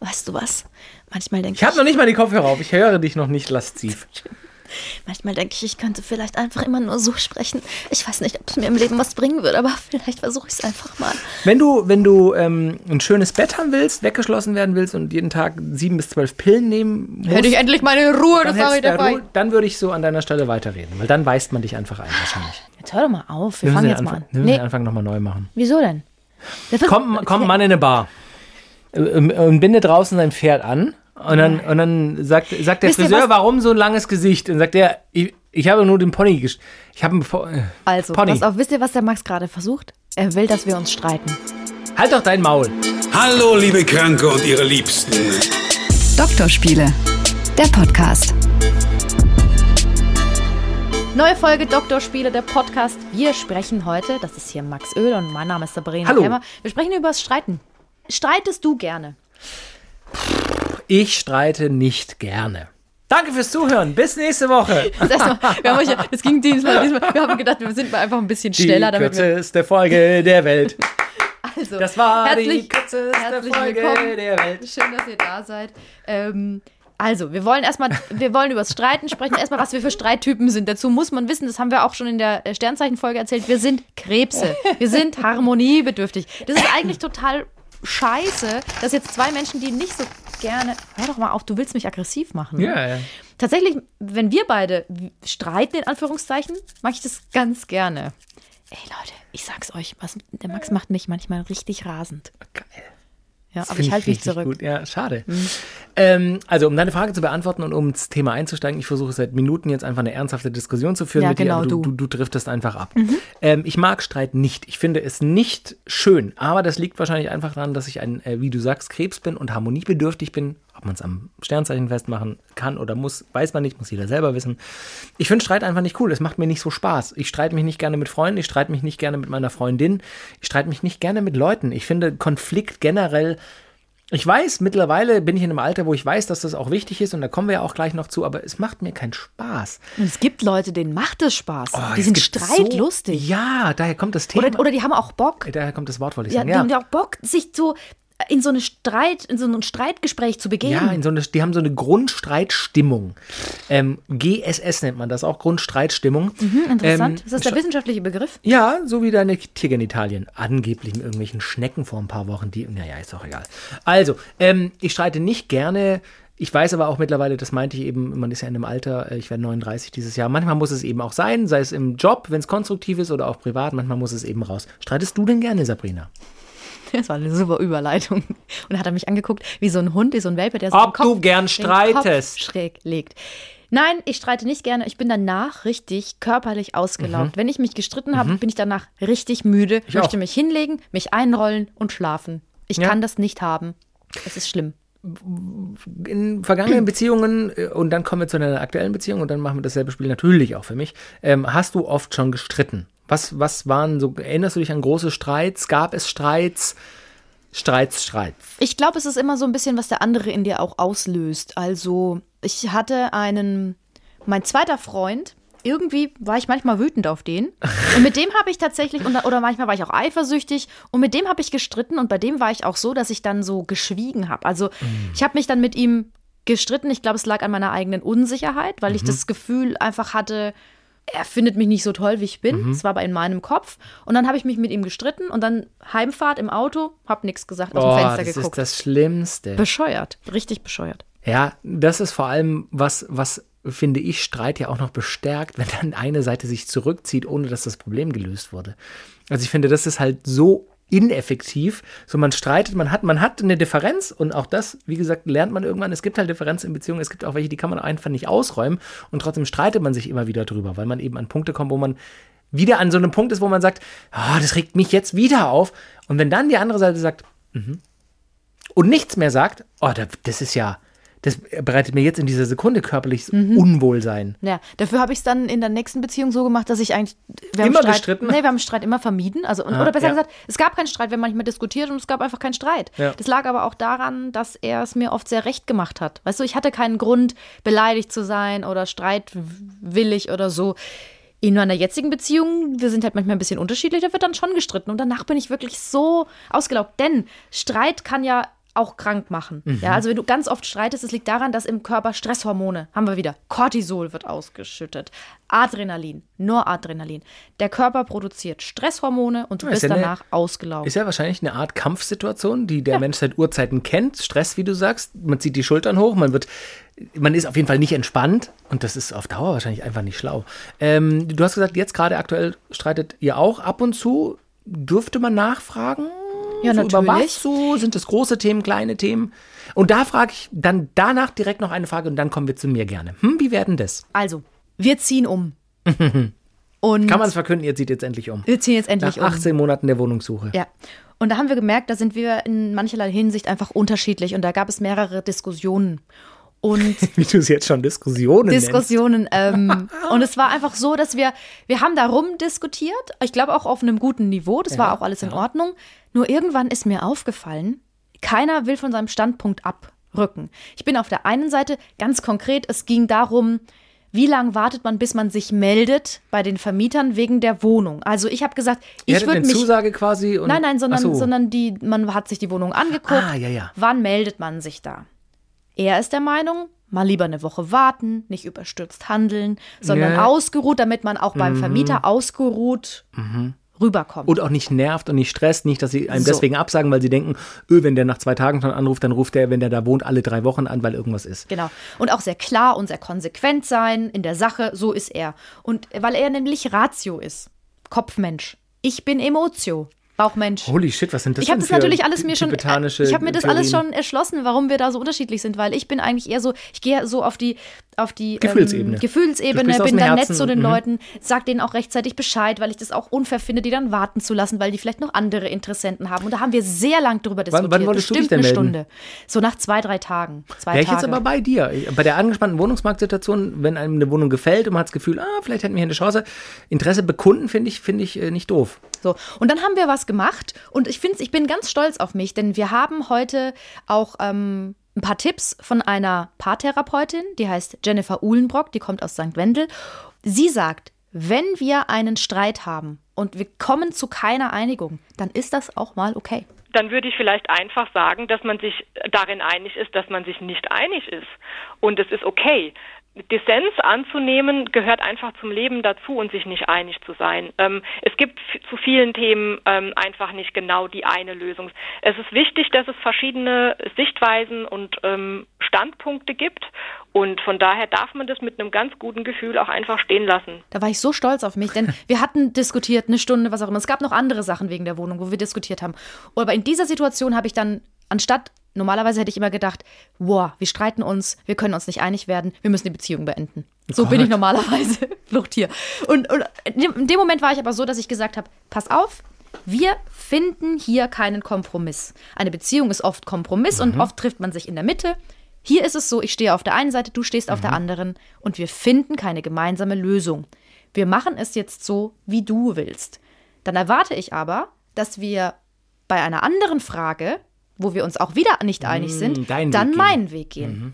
Weißt du was? Manchmal denke Ich habe noch nicht mal die Kopfhörer auf. Ich höre dich noch nicht lasziv. Manchmal denke ich, ich könnte vielleicht einfach immer nur so sprechen. Ich weiß nicht, ob es mir im Leben was bringen würde, aber vielleicht versuche ich es einfach mal. Wenn du, wenn du ähm, ein schönes Bett haben willst, weggeschlossen werden willst und jeden Tag sieben bis zwölf Pillen nehmen musst, Hätte ich endlich meine Ruhe, das sage ich dabei. Ruhe, dann würde ich so an deiner Stelle weiterreden, weil dann weist man dich einfach ein wahrscheinlich. Jetzt hör doch mal auf, wir Wir fangen jetzt den mal an. Wir müssen den Nee, Anfang nochmal neu machen. wieso denn? Kommt, kommt ein Mann in eine Bar äh, und bindet draußen sein Pferd an und dann, und dann sagt, sagt der Wisst ihr Friseur, was? warum so ein langes Gesicht? Und sagt er, ich, ich habe nur den Pony gesch- Ich habe einen Po- äh, Also, Pony. pass auf, wisst ihr, was der Max gerade versucht? Er will, dass wir uns streiten. Halt doch dein Maul. Hallo, liebe Kranke und ihre Liebsten. Doktorspiele, der Podcast. Neue Folge Doktorspiele, der Podcast. Wir sprechen heute, das ist hier Max Öl und mein Name ist Sabrina Hallo. Kemmer. Wir sprechen über das Streiten. Streitest du gerne? Ich streite nicht gerne. Danke fürs Zuhören. Bis nächste Woche. Das, erste Mal, wir haben euch, das ging diesmal, diesmal. Wir haben gedacht, wir sind mal einfach ein bisschen schneller, die damit kürzeste Folge der Welt. Also, Das war herzlich, die kürzeste herzlich Folge willkommen. der Welt. Schön, dass ihr da seid. Ähm, also, wir wollen erstmal, wir wollen über das Streiten sprechen. Erstmal, was wir für Streittypen sind. Dazu muss man wissen, das haben wir auch schon in der äh, Sternzeichenfolge erzählt. Wir sind Krebse. Wir sind harmoniebedürftig. Das ist eigentlich total scheiße, dass jetzt zwei Menschen, die nicht so gerne. Hör doch mal auf, du willst mich aggressiv machen. ne? Ja, ja. Tatsächlich, wenn wir beide streiten, in Anführungszeichen, mache ich das ganz gerne. Ey Leute, ich sag's euch, was, der Max macht mich manchmal richtig rasend. Geil. Ja, Das aber ich halte mich zurück. Gut. Ja, schade. Ähm, also, um deine Frage zu beantworten und um ins Thema einzusteigen, ich versuche seit Minuten jetzt einfach eine ernsthafte Diskussion zu führen Ja, mit genau, dir, aber du, du. du, driftest einfach ab. Ähm, ich mag Streit nicht. Ich finde es nicht schön, aber das liegt wahrscheinlich einfach daran, dass ich ein, äh, wie du sagst, Krebs bin und harmoniebedürftig bin. Ob man es am Sternzeichen festmachen kann oder muss, weiß man nicht, muss jeder selber wissen. Ich finde Streit einfach nicht cool. Es macht mir nicht so Spaß. Ich streite mich nicht gerne mit Freunden, ich streite mich nicht gerne mit meiner Freundin, ich streite mich nicht gerne mit Leuten. Ich finde Konflikt generell ich weiß, mittlerweile bin ich in einem Alter, wo ich weiß, dass das auch wichtig ist und da kommen wir ja auch gleich noch zu, aber es macht mir keinen Spaß. Und es gibt Leute, denen macht es Spaß. Oh, die sind streitlustig. So, ja, daher kommt das Thema. oder, oder die haben auch Bock. daher kommt das Wort, wollte ich Ja, sagen. die Ja, haben ja auch Bock, sich so in so eine Streit, in so ein Streitgespräch zu begeben. ja in so eine, die haben so eine Grundstreitstimmung. Ähm, GSS nennt man das auch, Grundstreitstimmung. Interessant. Ähm, ist das der wissenschaftliche Begriff? Ja, so wie deine Tiergenitalien. Angeblich mit irgendwelchen Schnecken vor ein paar Wochen, die, naja, ist doch egal. Also, ähm, ich streite nicht gerne. Ich weiß aber auch mittlerweile, das meinte ich eben, man ist ja in einem Alter, äh, ich werde 39 dieses Jahr. Manchmal muss es eben auch sein, sei es im Job, wenn es konstruktiv ist oder auch privat, manchmal muss es eben raus. Streitest du denn gerne, Sabrina? Das war eine super Überleitung. Und hat er mich angeguckt, wie so ein Hund, wie so ein Welpe, der so Ob den Kopf, du gern streitest. Schräg legt. Nein, ich streite nicht gerne. Ich bin danach richtig körperlich ausgelaugt. Wenn ich mich gestritten habe, bin ich danach richtig müde. Ich auch. möchte mich hinlegen, mich einrollen und schlafen. Ich Ja. kann das nicht haben. Es ist schlimm. In vergangenen Beziehungen, äh, und dann kommen wir zu einer aktuellen Beziehung und dann machen wir dasselbe Spiel natürlich auch für mich, ähm, hast du oft schon gestritten? Was, was waren so, erinnerst du dich an große Streits? Gab es Streits? Streits, Streits. Ich glaube, es ist immer so ein bisschen, was der andere in dir auch auslöst. Also, ich hatte einen, mein zweiter Freund, irgendwie war ich manchmal wütend auf den. Und mit dem habe ich tatsächlich, oder manchmal war ich auch eifersüchtig, und mit dem habe ich gestritten. Und bei dem war ich auch so, dass ich dann so geschwiegen habe. Also, ich habe mich dann mit ihm gestritten. Ich glaube, es lag an meiner eigenen Unsicherheit, weil ich das Gefühl einfach hatte, er findet mich nicht so toll, wie ich bin. Das war aber in meinem Kopf. Und dann habe ich mich mit ihm gestritten und dann Heimfahrt im Auto, habe nichts gesagt, aus dem Oh, Fenster das geguckt. ist das Schlimmste. Bescheuert, richtig bescheuert. Ja, das ist vor allem was, was finde ich, Streit ja auch noch bestärkt, wenn dann eine Seite sich zurückzieht, ohne dass das Problem gelöst wurde. Also ich finde, das ist halt so ineffektiv. So man streitet, man hat, man hat eine Differenz und auch das, wie gesagt, lernt man irgendwann. Es gibt halt Differenzen in Beziehungen. Es gibt auch welche, die kann man einfach nicht ausräumen und trotzdem streitet man sich immer wieder drüber, weil man eben an Punkte kommt, wo man wieder an so einem Punkt ist, wo man sagt, ah, das regt mich jetzt wieder auf. Und wenn dann die andere Seite sagt, mhm, und nichts mehr sagt, oh, da- das ist ja, das bereitet mir jetzt in dieser Sekunde körperlich Unwohlsein. Ja, dafür habe ich es dann in der nächsten Beziehung so gemacht, dass ich eigentlich. Wir haben Immer Streit, gestritten? Nee, wir haben Streit immer vermieden. Also, und, Ah, oder besser ja. gesagt, es gab keinen Streit, wir haben manchmal diskutiert und es gab einfach keinen Streit. Ja. Das lag aber auch daran, dass er es mir oft sehr recht gemacht hat. Weißt du, ich hatte keinen Grund, beleidigt zu sein oder streitwillig oder so. In meiner jetzigen Beziehung, wir sind halt manchmal ein bisschen unterschiedlich, da wird dann schon gestritten. Und danach bin ich wirklich so ausgelaugt. Denn Streit kann ja auch krank machen. Mhm. Ja, also wenn du ganz oft streitest, es liegt daran, dass im Körper Stresshormone, haben wir wieder, Cortisol wird ausgeschüttet, Adrenalin, Noradrenalin. Der Körper produziert Stresshormone und du Ja, ist bist ja eine- danach ausgelaugt. Ist ja wahrscheinlich eine Art Kampfsituation, die der Mensch seit Urzeiten kennt. Stress, wie du sagst. Man zieht die Schultern hoch, man wird, man ist auf jeden Fall nicht entspannt und das ist auf Dauer wahrscheinlich einfach nicht schlau. Ähm, du hast gesagt, jetzt gerade aktuell streitet ihr auch ab und zu. Dürfte man nachfragen? Ja, so Über natürlich. was so? Sind das große Themen, kleine Themen? Und da frage ich dann danach direkt noch eine Frage und dann kommen wir zu mir gerne. Hm, wie werden das? Also, wir ziehen um. und Kann man es verkünden, ihr zieht jetzt endlich um. wir ziehen jetzt endlich Nach um. 18 Monaten der Wohnungssuche. Ja. Und da haben wir gemerkt, da sind wir in mancherlei Hinsicht einfach unterschiedlich und da gab es mehrere Diskussionen. Und Wie du es jetzt schon Diskussionen. Diskussionen. Ähm, und es war einfach so, dass wir, wir haben darum diskutiert, ich glaube auch auf einem guten Niveau, das war auch alles in Ordnung. Nur irgendwann ist mir aufgefallen, keiner will von seinem Standpunkt abrücken. Ich bin auf der einen Seite ganz konkret, es ging darum, wie lange wartet man, bis man sich meldet bei den Vermietern wegen der Wohnung? Also ich habe gesagt, ich würde mich Zusage quasi. Und, Nein, nein, sondern, so. sondern die, man hat sich die Wohnung angeguckt. Ah, ja, ja. Wann meldet man sich da? Er ist der Meinung, mal lieber eine Woche warten, nicht überstürzt handeln, sondern Ja. ausgeruht, damit man auch beim Vermieter ausgeruht rüberkommt. Und auch nicht nervt und nicht stresst, nicht, dass sie einem So. deswegen absagen, weil sie denken, öh, wenn der nach zwei Tagen schon anruft, dann ruft der, wenn der da wohnt, alle drei Wochen an, weil irgendwas ist. Genau. Und auch sehr klar und sehr konsequent sein in der Sache, so ist er. Und weil er nämlich Ratio ist, Kopfmensch. Ich bin Emotio, Bauchmensch. Holy shit, was sind das Ich habe denn das für natürlich alles mir schon, ich habe mir das alles Theorien? schon erschlossen, warum wir da so unterschiedlich sind, weil ich bin eigentlich eher so, ich gehe so auf die, auf die Gefühlsebene. Ähm, Gefühlsebene, bin dann Herzen nett zu den mhm. Leuten, sag denen auch rechtzeitig Bescheid, weil ich das auch unfair finde, die dann warten zu lassen, weil die vielleicht noch andere Interessenten haben. Und da haben wir sehr lang drüber diskutiert. wann wolltest du dich Bestimmt denn eine melden? Stunde. So nach zwei, drei Tagen. Zwei Wäre ich Tage. jetzt aber bei dir. Bei der angespannten Wohnungsmarktsituation, wenn einem eine Wohnung gefällt und man hat das Gefühl, ah, vielleicht hätten wir hier eine Chance, Interesse bekunden, finde ich, finde ich äh, nicht doof. So, und dann haben wir was gemacht und ich finde, ich bin ganz stolz auf mich, denn wir haben heute auch ähm, ein paar Tipps von einer Paartherapeutin, die heißt Jennifer Uhlenbrock, die kommt aus St. Wendel. Sie sagt, wenn wir einen Streit haben und wir kommen zu keiner Einigung, dann ist das auch mal okay. dann würde ich vielleicht einfach sagen, dass man sich darin einig ist, dass man sich nicht einig ist. Und es ist okay. Dissens anzunehmen gehört einfach zum Leben dazu und sich nicht einig zu sein. Ähm, es gibt zu vielen Themen ähm, einfach nicht genau die eine Lösung. Es ist wichtig, dass es verschiedene Sichtweisen und ähm, Standpunkte gibt und von daher darf man das mit einem ganz guten Gefühl auch einfach stehen lassen. Da war ich so stolz auf mich, denn wir hatten diskutiert, eine Stunde, was auch immer. Es gab noch andere Sachen wegen der Wohnung, wo wir diskutiert haben. Aber in dieser Situation habe ich dann, anstatt, normalerweise hätte ich immer gedacht, wow, wir streiten uns, wir können uns nicht einig werden, wir müssen die Beziehung beenden. So bin ich normalerweise Fluchttier. Und, und in dem Moment war ich aber so, dass ich gesagt habe, pass auf, wir finden hier keinen Kompromiss. Eine Beziehung ist oft Kompromiss und oft trifft man sich in der Mitte. Hier ist es so, ich stehe auf der einen Seite, du stehst auf der anderen und wir finden keine gemeinsame Lösung. Wir machen es jetzt so, wie du willst. Dann erwarte ich aber, dass wir bei einer anderen Frage, wo wir uns auch wieder nicht einig sind, deinen dann Weg meinen Weg gehen.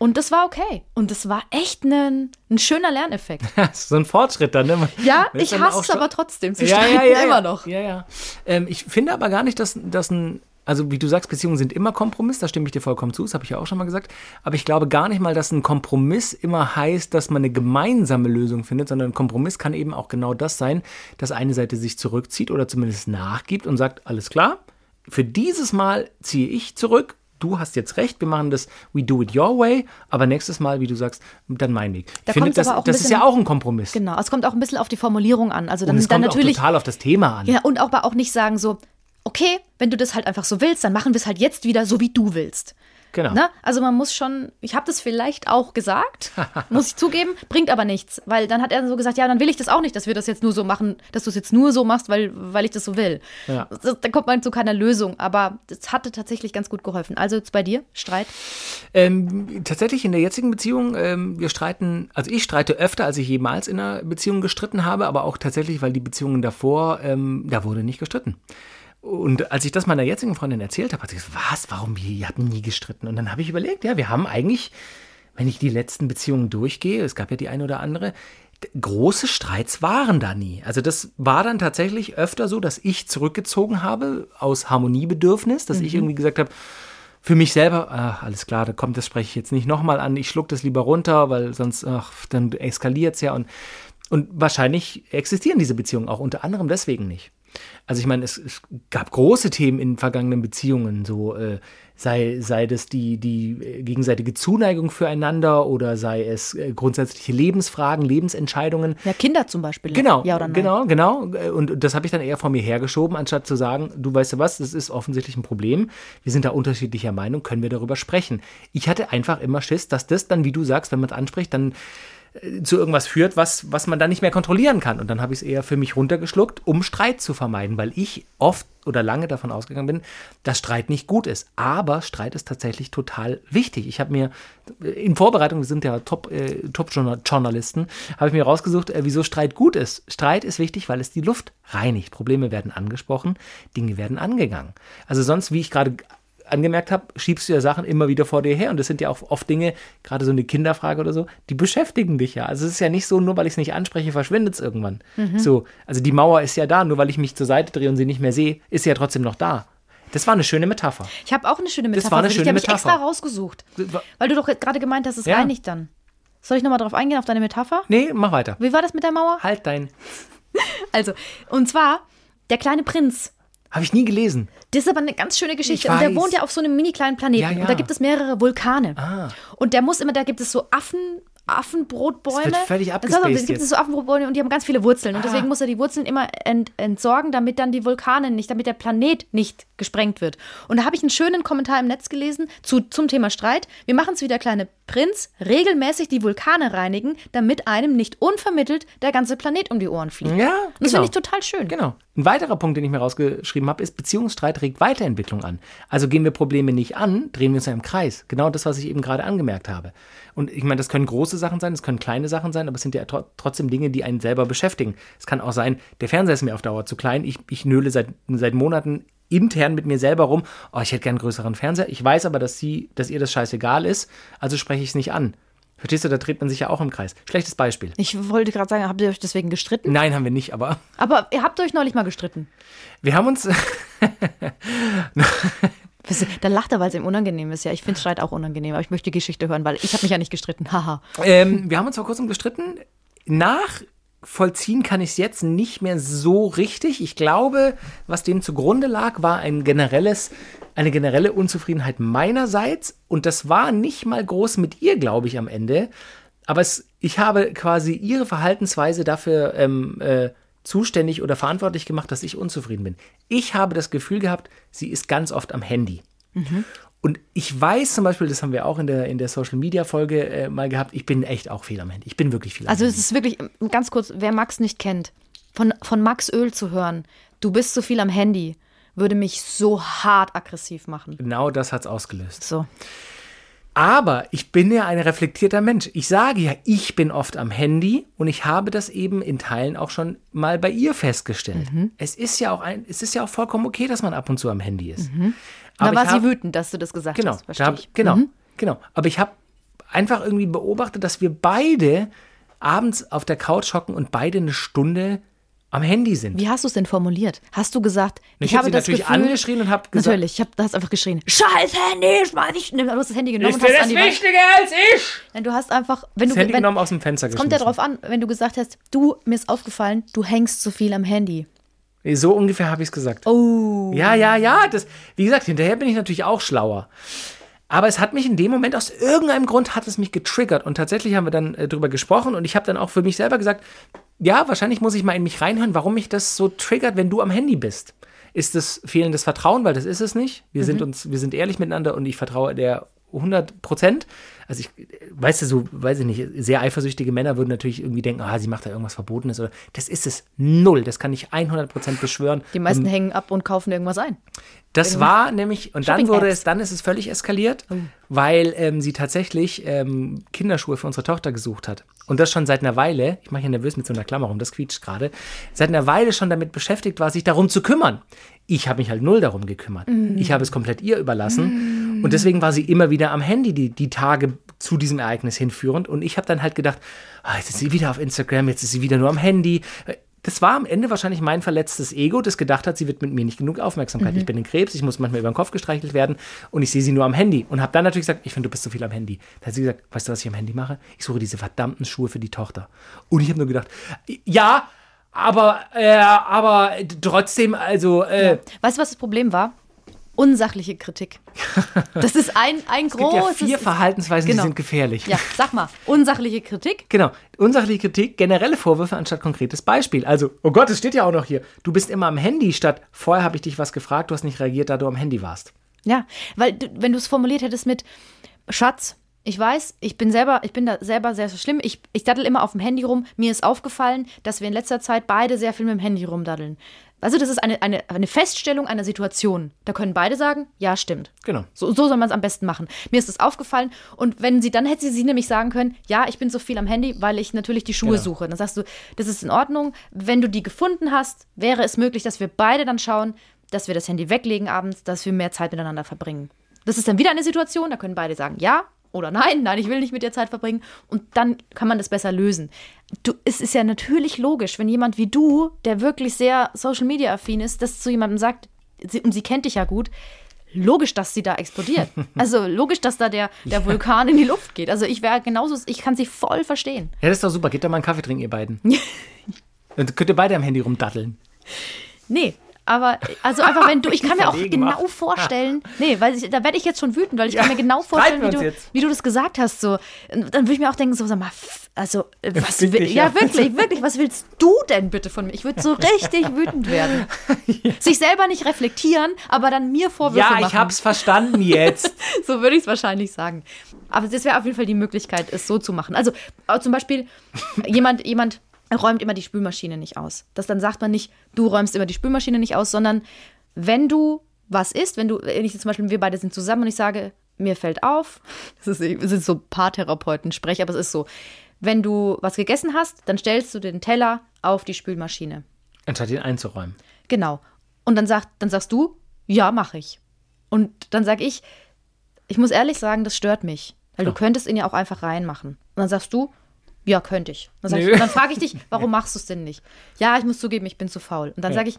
Und das war okay. Und das war echt ein, ein schöner Lerneffekt. So ein Fortschritt dann, ne? Ja, ich hasse es aber trotzdem zu ja, streiten, ja, ja, immer noch. Ja, ja. Ähm, ich finde aber gar nicht, dass, dass ein, also wie du sagst, Beziehungen sind immer Kompromiss, da stimme ich dir vollkommen zu, das habe ich ja auch schon mal gesagt. Aber ich glaube gar nicht mal, dass ein Kompromiss immer heißt, dass man eine gemeinsame Lösung findet, sondern ein Kompromiss kann eben auch genau das sein, dass eine Seite sich zurückzieht oder zumindest nachgibt und sagt, alles klar, für dieses Mal ziehe ich zurück. Du hast jetzt recht, wir machen das, we do it your way, aber nächstes Mal, wie du sagst, dann mein Weg. Da ich finde, das, das ist bisschen- ja auch ein Kompromiss. Genau, es kommt auch ein bisschen auf die Formulierung an. Also dann, Und es dann kommt natürlich. auch total auf das Thema an. Ja, und auch, aber auch nicht sagen so, okay, wenn du das halt einfach so willst, dann machen wir es halt jetzt wieder so, wie du willst. Genau. Ne? Also man muss schon, ich habe das vielleicht auch gesagt, muss ich zugeben, bringt aber nichts, weil dann hat er so gesagt, ja, dann will ich das auch nicht, dass wir das jetzt nur so machen, dass du es jetzt nur so machst, weil, weil ich das so will. Ja. Das, dann kommt man zu keiner Lösung, aber das hatte tatsächlich ganz gut geholfen. Also jetzt bei dir, Streit? Ähm, tatsächlich in der jetzigen Beziehung, ähm, wir streiten, also ich streite öfter, als ich jemals in einer Beziehung gestritten habe, aber auch tatsächlich, weil die Beziehungen davor, ähm, da wurde nicht gestritten. Und als ich das meiner jetzigen Freundin erzählt habe, hat sie gesagt, was, warum, ihr habt nie gestritten? Und dann habe ich überlegt, ja, wir haben eigentlich, wenn ich die letzten Beziehungen durchgehe, es gab ja die eine oder andere, große Streits waren da nie. Also das war dann tatsächlich öfter so, dass ich zurückgezogen habe aus Harmoniebedürfnis, dass ich irgendwie gesagt habe, für mich selber, ach, alles klar, da kommt, das spreche ich jetzt nicht nochmal an, ich schluck das lieber runter, weil sonst, ach, dann eskaliert es ja und, und wahrscheinlich existieren diese Beziehungen auch unter anderem deswegen nicht. Also ich meine, es, es gab große Themen in vergangenen Beziehungen, so äh, sei, sei das die, die äh, gegenseitige Zuneigung füreinander oder sei es äh, grundsätzliche Lebensfragen, Lebensentscheidungen. Ja, Kinder zum Beispiel. Genau, Ja oder nein? genau, genau. Und das habe ich dann eher vor mir hergeschoben, anstatt zu sagen, du weißt du was, das ist offensichtlich ein Problem. Wir sind da unterschiedlicher Meinung, können wir darüber sprechen. Ich hatte einfach immer Schiss, dass das dann, wie du sagst, wenn man es anspricht, dann zu irgendwas führt, was, was man dann nicht mehr kontrollieren kann. Und dann habe ich es eher für mich runtergeschluckt, um Streit zu vermeiden, weil ich oft oder lange davon ausgegangen bin, dass Streit nicht gut ist. Aber Streit ist tatsächlich total wichtig. Ich habe mir äh, in Vorbereitung, wir sind ja Top, äh, Top-Journalisten, habe ich mir rausgesucht, äh, wieso Streit gut ist. Streit ist wichtig, weil es die Luft reinigt. Probleme werden angesprochen, Dinge werden angegangen. Also sonst, wie ich gerade angemerkt habe, schiebst du ja Sachen immer wieder vor dir her. Und das sind ja auch oft Dinge, gerade so eine Kinderfrage oder so, die beschäftigen dich ja. Also es ist ja nicht so, nur weil ich es nicht anspreche, verschwindet es irgendwann. So, also die Mauer ist ja da, nur weil ich mich zur Seite drehe und sie nicht mehr sehe, ist sie ja trotzdem noch da. Das war eine schöne Metapher. Ich habe auch eine schöne Metapher. Das war eine schöne ich Metapher. extra rausgesucht. Weil du doch gerade gemeint hast, es Ja. reinigt dann. Soll ich nochmal drauf eingehen, auf deine Metapher? Nee, mach weiter. Wie war das mit der Mauer? Halt dein. Also, und zwar, der kleine Prinz. Habe ich nie gelesen. Das ist aber eine ganz schöne Geschichte. Ich Und der weiß. wohnt ja auf so einem mini kleinen Planeten. Ja, ja. Und da gibt es mehrere Vulkane. Ah. Und der muss immer, da gibt es so Affen, Affenbrotbäume. Das wird völlig Da abgespaced gibt es so Affenbrotbäume und die haben ganz viele Wurzeln. Und Ah. deswegen muss er die Wurzeln immer ent, entsorgen, damit dann die Vulkane nicht, damit der Planet nicht gesprengt wird. Und da habe ich einen schönen Kommentar im Netz gelesen zu, zum Thema Streit. Wir machen es wie der kleine Prinz, regelmäßig die Vulkane reinigen, damit einem nicht unvermittelt der ganze Planet um die Ohren fliegt. Ja, Und das genau. finde ich total schön. Genau. Ein weiterer Punkt, den ich mir rausgeschrieben habe, ist, Beziehungsstreit regt Weiterentwicklung an. Also gehen wir Probleme nicht an, drehen wir uns ja im Kreis. Genau das, was ich eben gerade angemerkt habe. Und ich meine, das können große Sachen sein, das können kleine Sachen sein, aber es sind ja tro trotzdem Dinge, die einen selber beschäftigen. Es kann auch sein, der Fernseher ist mir auf Dauer zu klein, ich, ich nöle seit, seit Monaten intern mit mir selber rum, oh, ich hätte gern einen größeren Fernseher. Ich weiß aber, dass, sie, dass ihr das scheißegal ist, also spreche ich es nicht an. Verstehst du, da dreht man sich ja auch im Kreis. Schlechtes Beispiel. Ich wollte gerade sagen, habt ihr euch deswegen gestritten? Nein, haben wir nicht, aber Aber ihr habt euch neulich mal gestritten. wir haben uns. Wisst ihr, Da lacht er, weil es ihm unangenehm ist. Ja, ich finde Streit auch unangenehm, aber ich möchte die Geschichte hören, weil ich habe mich ja nicht gestritten. Haha. Ähm, wir haben uns vor kurzem gestritten. Nachvollziehen kann ich es jetzt nicht mehr so richtig. Ich glaube, was dem zugrunde lag, war ein generelles, eine generelle Unzufriedenheit meinerseits. Und das war nicht mal groß mit ihr, glaube ich, am Ende. Aber es, ich habe quasi ihre Verhaltensweise dafür ähm, äh, zuständig oder verantwortlich gemacht, dass ich unzufrieden bin. Ich habe das Gefühl gehabt, sie ist ganz oft am Handy. Und ich weiß zum Beispiel, das haben wir auch in der, in der Social Media Folge äh, mal gehabt, ich bin echt auch viel am Handy. Ich bin wirklich viel am Also Handy. es ist wirklich, ganz kurz, wer Max nicht kennt, von, von Max Öl zu hören, du bist so viel am Handy, würde mich so hart aggressiv machen. Genau das hat es ausgelöst. So. Aber ich bin ja ein reflektierter Mensch. Ich sage ja, ich bin oft am Handy und ich habe das eben in Teilen auch schon mal bei ihr festgestellt. Es ist ja auch ein, es ist ja auch vollkommen okay, dass man ab und zu am Handy ist. Da Aber war ich sie hab- wütend, dass du das gesagt Genau, hast. da Verstehe hab, ich. genau, Mhm. genau. Aber ich habe einfach irgendwie beobachtet, dass wir beide abends auf der Couch hocken und beide eine Stunde am Handy sind. Wie hast du es denn formuliert? Hast du gesagt, Ich, ich, habe habe sie das natürlich Gefühl, angeschrien und habe gesagt, Natürlich, ich hab, du hast einfach geschrien, scheiß Handy, schmeiß ich. Du hast das Handy genommen und hast die Wand. als ich? Nein, du hast einfach, wenn Das du, Handy wenn, genommen aus dem Fenster es kommt ja geschmissen. drauf an, wenn du gesagt hast, du, mir ist aufgefallen, du hängst zu viel am Handy. So ungefähr habe ich es gesagt. Oh. Ja, ja, ja. Das, wie gesagt, hinterher bin ich natürlich auch schlauer. Aber es hat mich in dem Moment, aus irgendeinem Grund hat es mich getriggert. Und tatsächlich haben wir dann äh, drüber gesprochen und ich habe dann auch für mich selber gesagt, ja, wahrscheinlich muss ich mal in mich reinhören, warum mich das so triggert, wenn du am Handy bist. Ist es fehlendes Vertrauen, weil das ist es nicht. Wir sind uns, wir sind ehrlich miteinander und ich vertraue der 100 Prozent. Also ich, weißt du, so, weiß ich nicht, sehr eifersüchtige Männer würden natürlich irgendwie denken, ah, sie macht da irgendwas Verbotenes oder, das ist es null. Das kann ich 100 Prozent beschwören. Die meisten hängen ab und kaufen irgendwas ein. Das war nämlich, und dann wurde es, dann ist es völlig eskaliert, weil ähm, sie tatsächlich ähm, Kinderschuhe für unsere Tochter gesucht hat. Und das schon seit einer Weile, ich mache hier nervös mit so einer Klammer rum, das quietscht gerade, seit einer Weile schon damit beschäftigt war, sich darum zu kümmern. Ich habe mich halt null darum gekümmert. Ich habe es komplett ihr überlassen. Und deswegen war sie immer wieder am Handy die, die Tage zu diesem Ereignis hinführend. Und ich habe dann halt gedacht, ah, jetzt ist sie wieder auf Instagram, jetzt ist sie wieder nur am Handy. Das war am Ende wahrscheinlich mein verletztes Ego, das gedacht hat, sie wird mit mir nicht genug Aufmerksamkeit. Ich bin in Krebs, ich muss manchmal über den Kopf gestreichelt werden und ich sehe sie nur am Handy. Und habe dann natürlich gesagt, ich finde, du bist zu viel am Handy. Da hat sie gesagt, weißt du, was ich am Handy mache? Ich suche diese verdammten Schuhe für die Tochter. Und ich habe nur gedacht, ja, aber, äh, aber trotzdem, also, äh, Weißt du, was das Problem war? Unsachliche Kritik. Das ist ein, ein es gibt ja großes. vier Verhaltensweisen, Genau. die sind gefährlich. ja, sag mal, unsachliche Kritik. Genau. Unsachliche Kritik, generelle Vorwürfe anstatt konkretes Beispiel. Also, oh Gott, es steht ja auch noch hier. Du bist immer am Handy statt, vorher habe ich dich was gefragt, du hast nicht reagiert, da du am Handy warst. Ja, weil wenn du es formuliert hättest mit Schatz, ich weiß, ich bin selber, ich bin da selber sehr, sehr schlimm. Ich, ich daddel immer auf dem Handy rum. Mir ist aufgefallen, dass wir in letzter Zeit beide sehr viel mit dem Handy rumdaddeln. Also das ist eine, eine, eine Feststellung einer Situation. Da können beide sagen, ja, stimmt. Genau. So, so soll man es am besten machen. Mir ist das aufgefallen. Und wenn sie, dann hätte sie, sie nämlich sagen können, ja, ich bin so viel am Handy, weil ich natürlich die Schuhe Genau. suche. Dann sagst du, das ist in Ordnung. Wenn du die gefunden hast, wäre es möglich, dass wir beide dann schauen, dass wir das Handy weglegen abends, dass wir mehr Zeit miteinander verbringen. Das ist dann wieder eine Situation, da können beide sagen, ja oder nein, nein, ich will nicht mit dir Zeit verbringen. Und dann kann man das besser lösen. Du, es ist ja natürlich logisch, wenn jemand wie du, der wirklich sehr Social Media affin ist, das zu jemandem sagt, sie, und sie kennt dich ja gut, logisch, dass sie da explodiert. Also logisch, dass da der, der Vulkan in die Luft geht. Also ich wäre genauso, ich kann sie voll verstehen. Ja, das ist doch super. Geht doch mal einen Kaffee trinken, ihr beiden. Dann könnt ihr beide am Handy rumdatteln. Nee, aber also einfach wenn du, ich kann mir auch genau macht. vorstellen, nee, weil ich, da werde ich jetzt schon wütend, weil ich kann mir genau vorstellen, wie du, jetzt. wie du das gesagt hast. So, dann würde ich mir auch denken, so sag mal, also was will, ich, ja ja. wirklich, wirklich, was willst du denn bitte von mir? Ich würde so richtig wütend werden. Sich selber nicht reflektieren, aber dann mir Vorwürfe Ja, machen. ich hab's verstanden jetzt. So würde ich es wahrscheinlich sagen. Aber das wäre auf jeden Fall die Möglichkeit, es so zu machen. Also äh, zum Beispiel, jemand, jemand räumt immer die Spülmaschine nicht aus. Das dann sagt man nicht, du räumst immer die Spülmaschine nicht aus, sondern wenn du was isst, wenn du, wenn ich jetzt zum Beispiel, wir beide sind zusammen und ich sage, mir fällt auf, das ist, das ist so Paartherapeuten-Sprech, aber es ist so, wenn du was gegessen hast, dann stellst du den Teller auf die Spülmaschine. Anstatt ihn einzuräumen. Genau. Und dann, sagt, dann sagst du, ja, mache ich. Und dann sag ich, ich muss ehrlich sagen, das stört mich. Weil du Ja. könntest ihn ja auch einfach reinmachen. Und dann sagst du, ja, könnte ich. Dann, ich, dann frage ich dich, warum machst du es denn nicht? Ja, ich muss zugeben, ich bin zu faul. Und dann Ja. sage ich,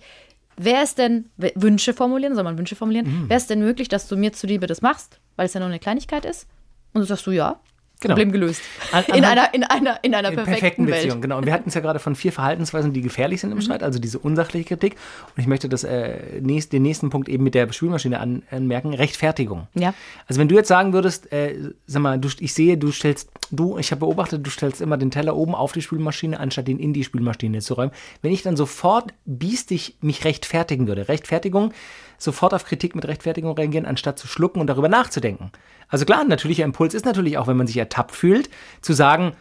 wäre es denn, Wünsche formulieren, soll man Wünsche formulieren? Mhm. Wäre es denn möglich, dass du mir zuliebe das machst, weil es ja nur eine Kleinigkeit ist? Und dann sagst du, ja. Genau. Problem gelöst. An- in, anhand- einer, in, einer, in einer In perfekten, Welt. Beziehung, genau. Und wir hatten es ja gerade von vier Verhaltensweisen, die gefährlich sind im Streit, also diese unsachliche Kritik. Und ich möchte das, äh, nächst, den nächsten Punkt eben mit der Spülmaschine an, anmerken, Rechtfertigung. Ja. Also wenn du jetzt sagen würdest, äh, sag mal, du, ich sehe, du stellst, du, ich habe beobachtet, du stellst immer den Teller oben auf die Spülmaschine, anstatt ihn in die Spülmaschine zu räumen. Wenn ich dann sofort biestig mich rechtfertigen würde, Rechtfertigung, sofort auf Kritik mit Rechtfertigung reagieren, anstatt zu schlucken und darüber nachzudenken. Also klar, ein natürlicher Impuls ist natürlich auch, wenn man sich ertappt fühlt, zu sagen,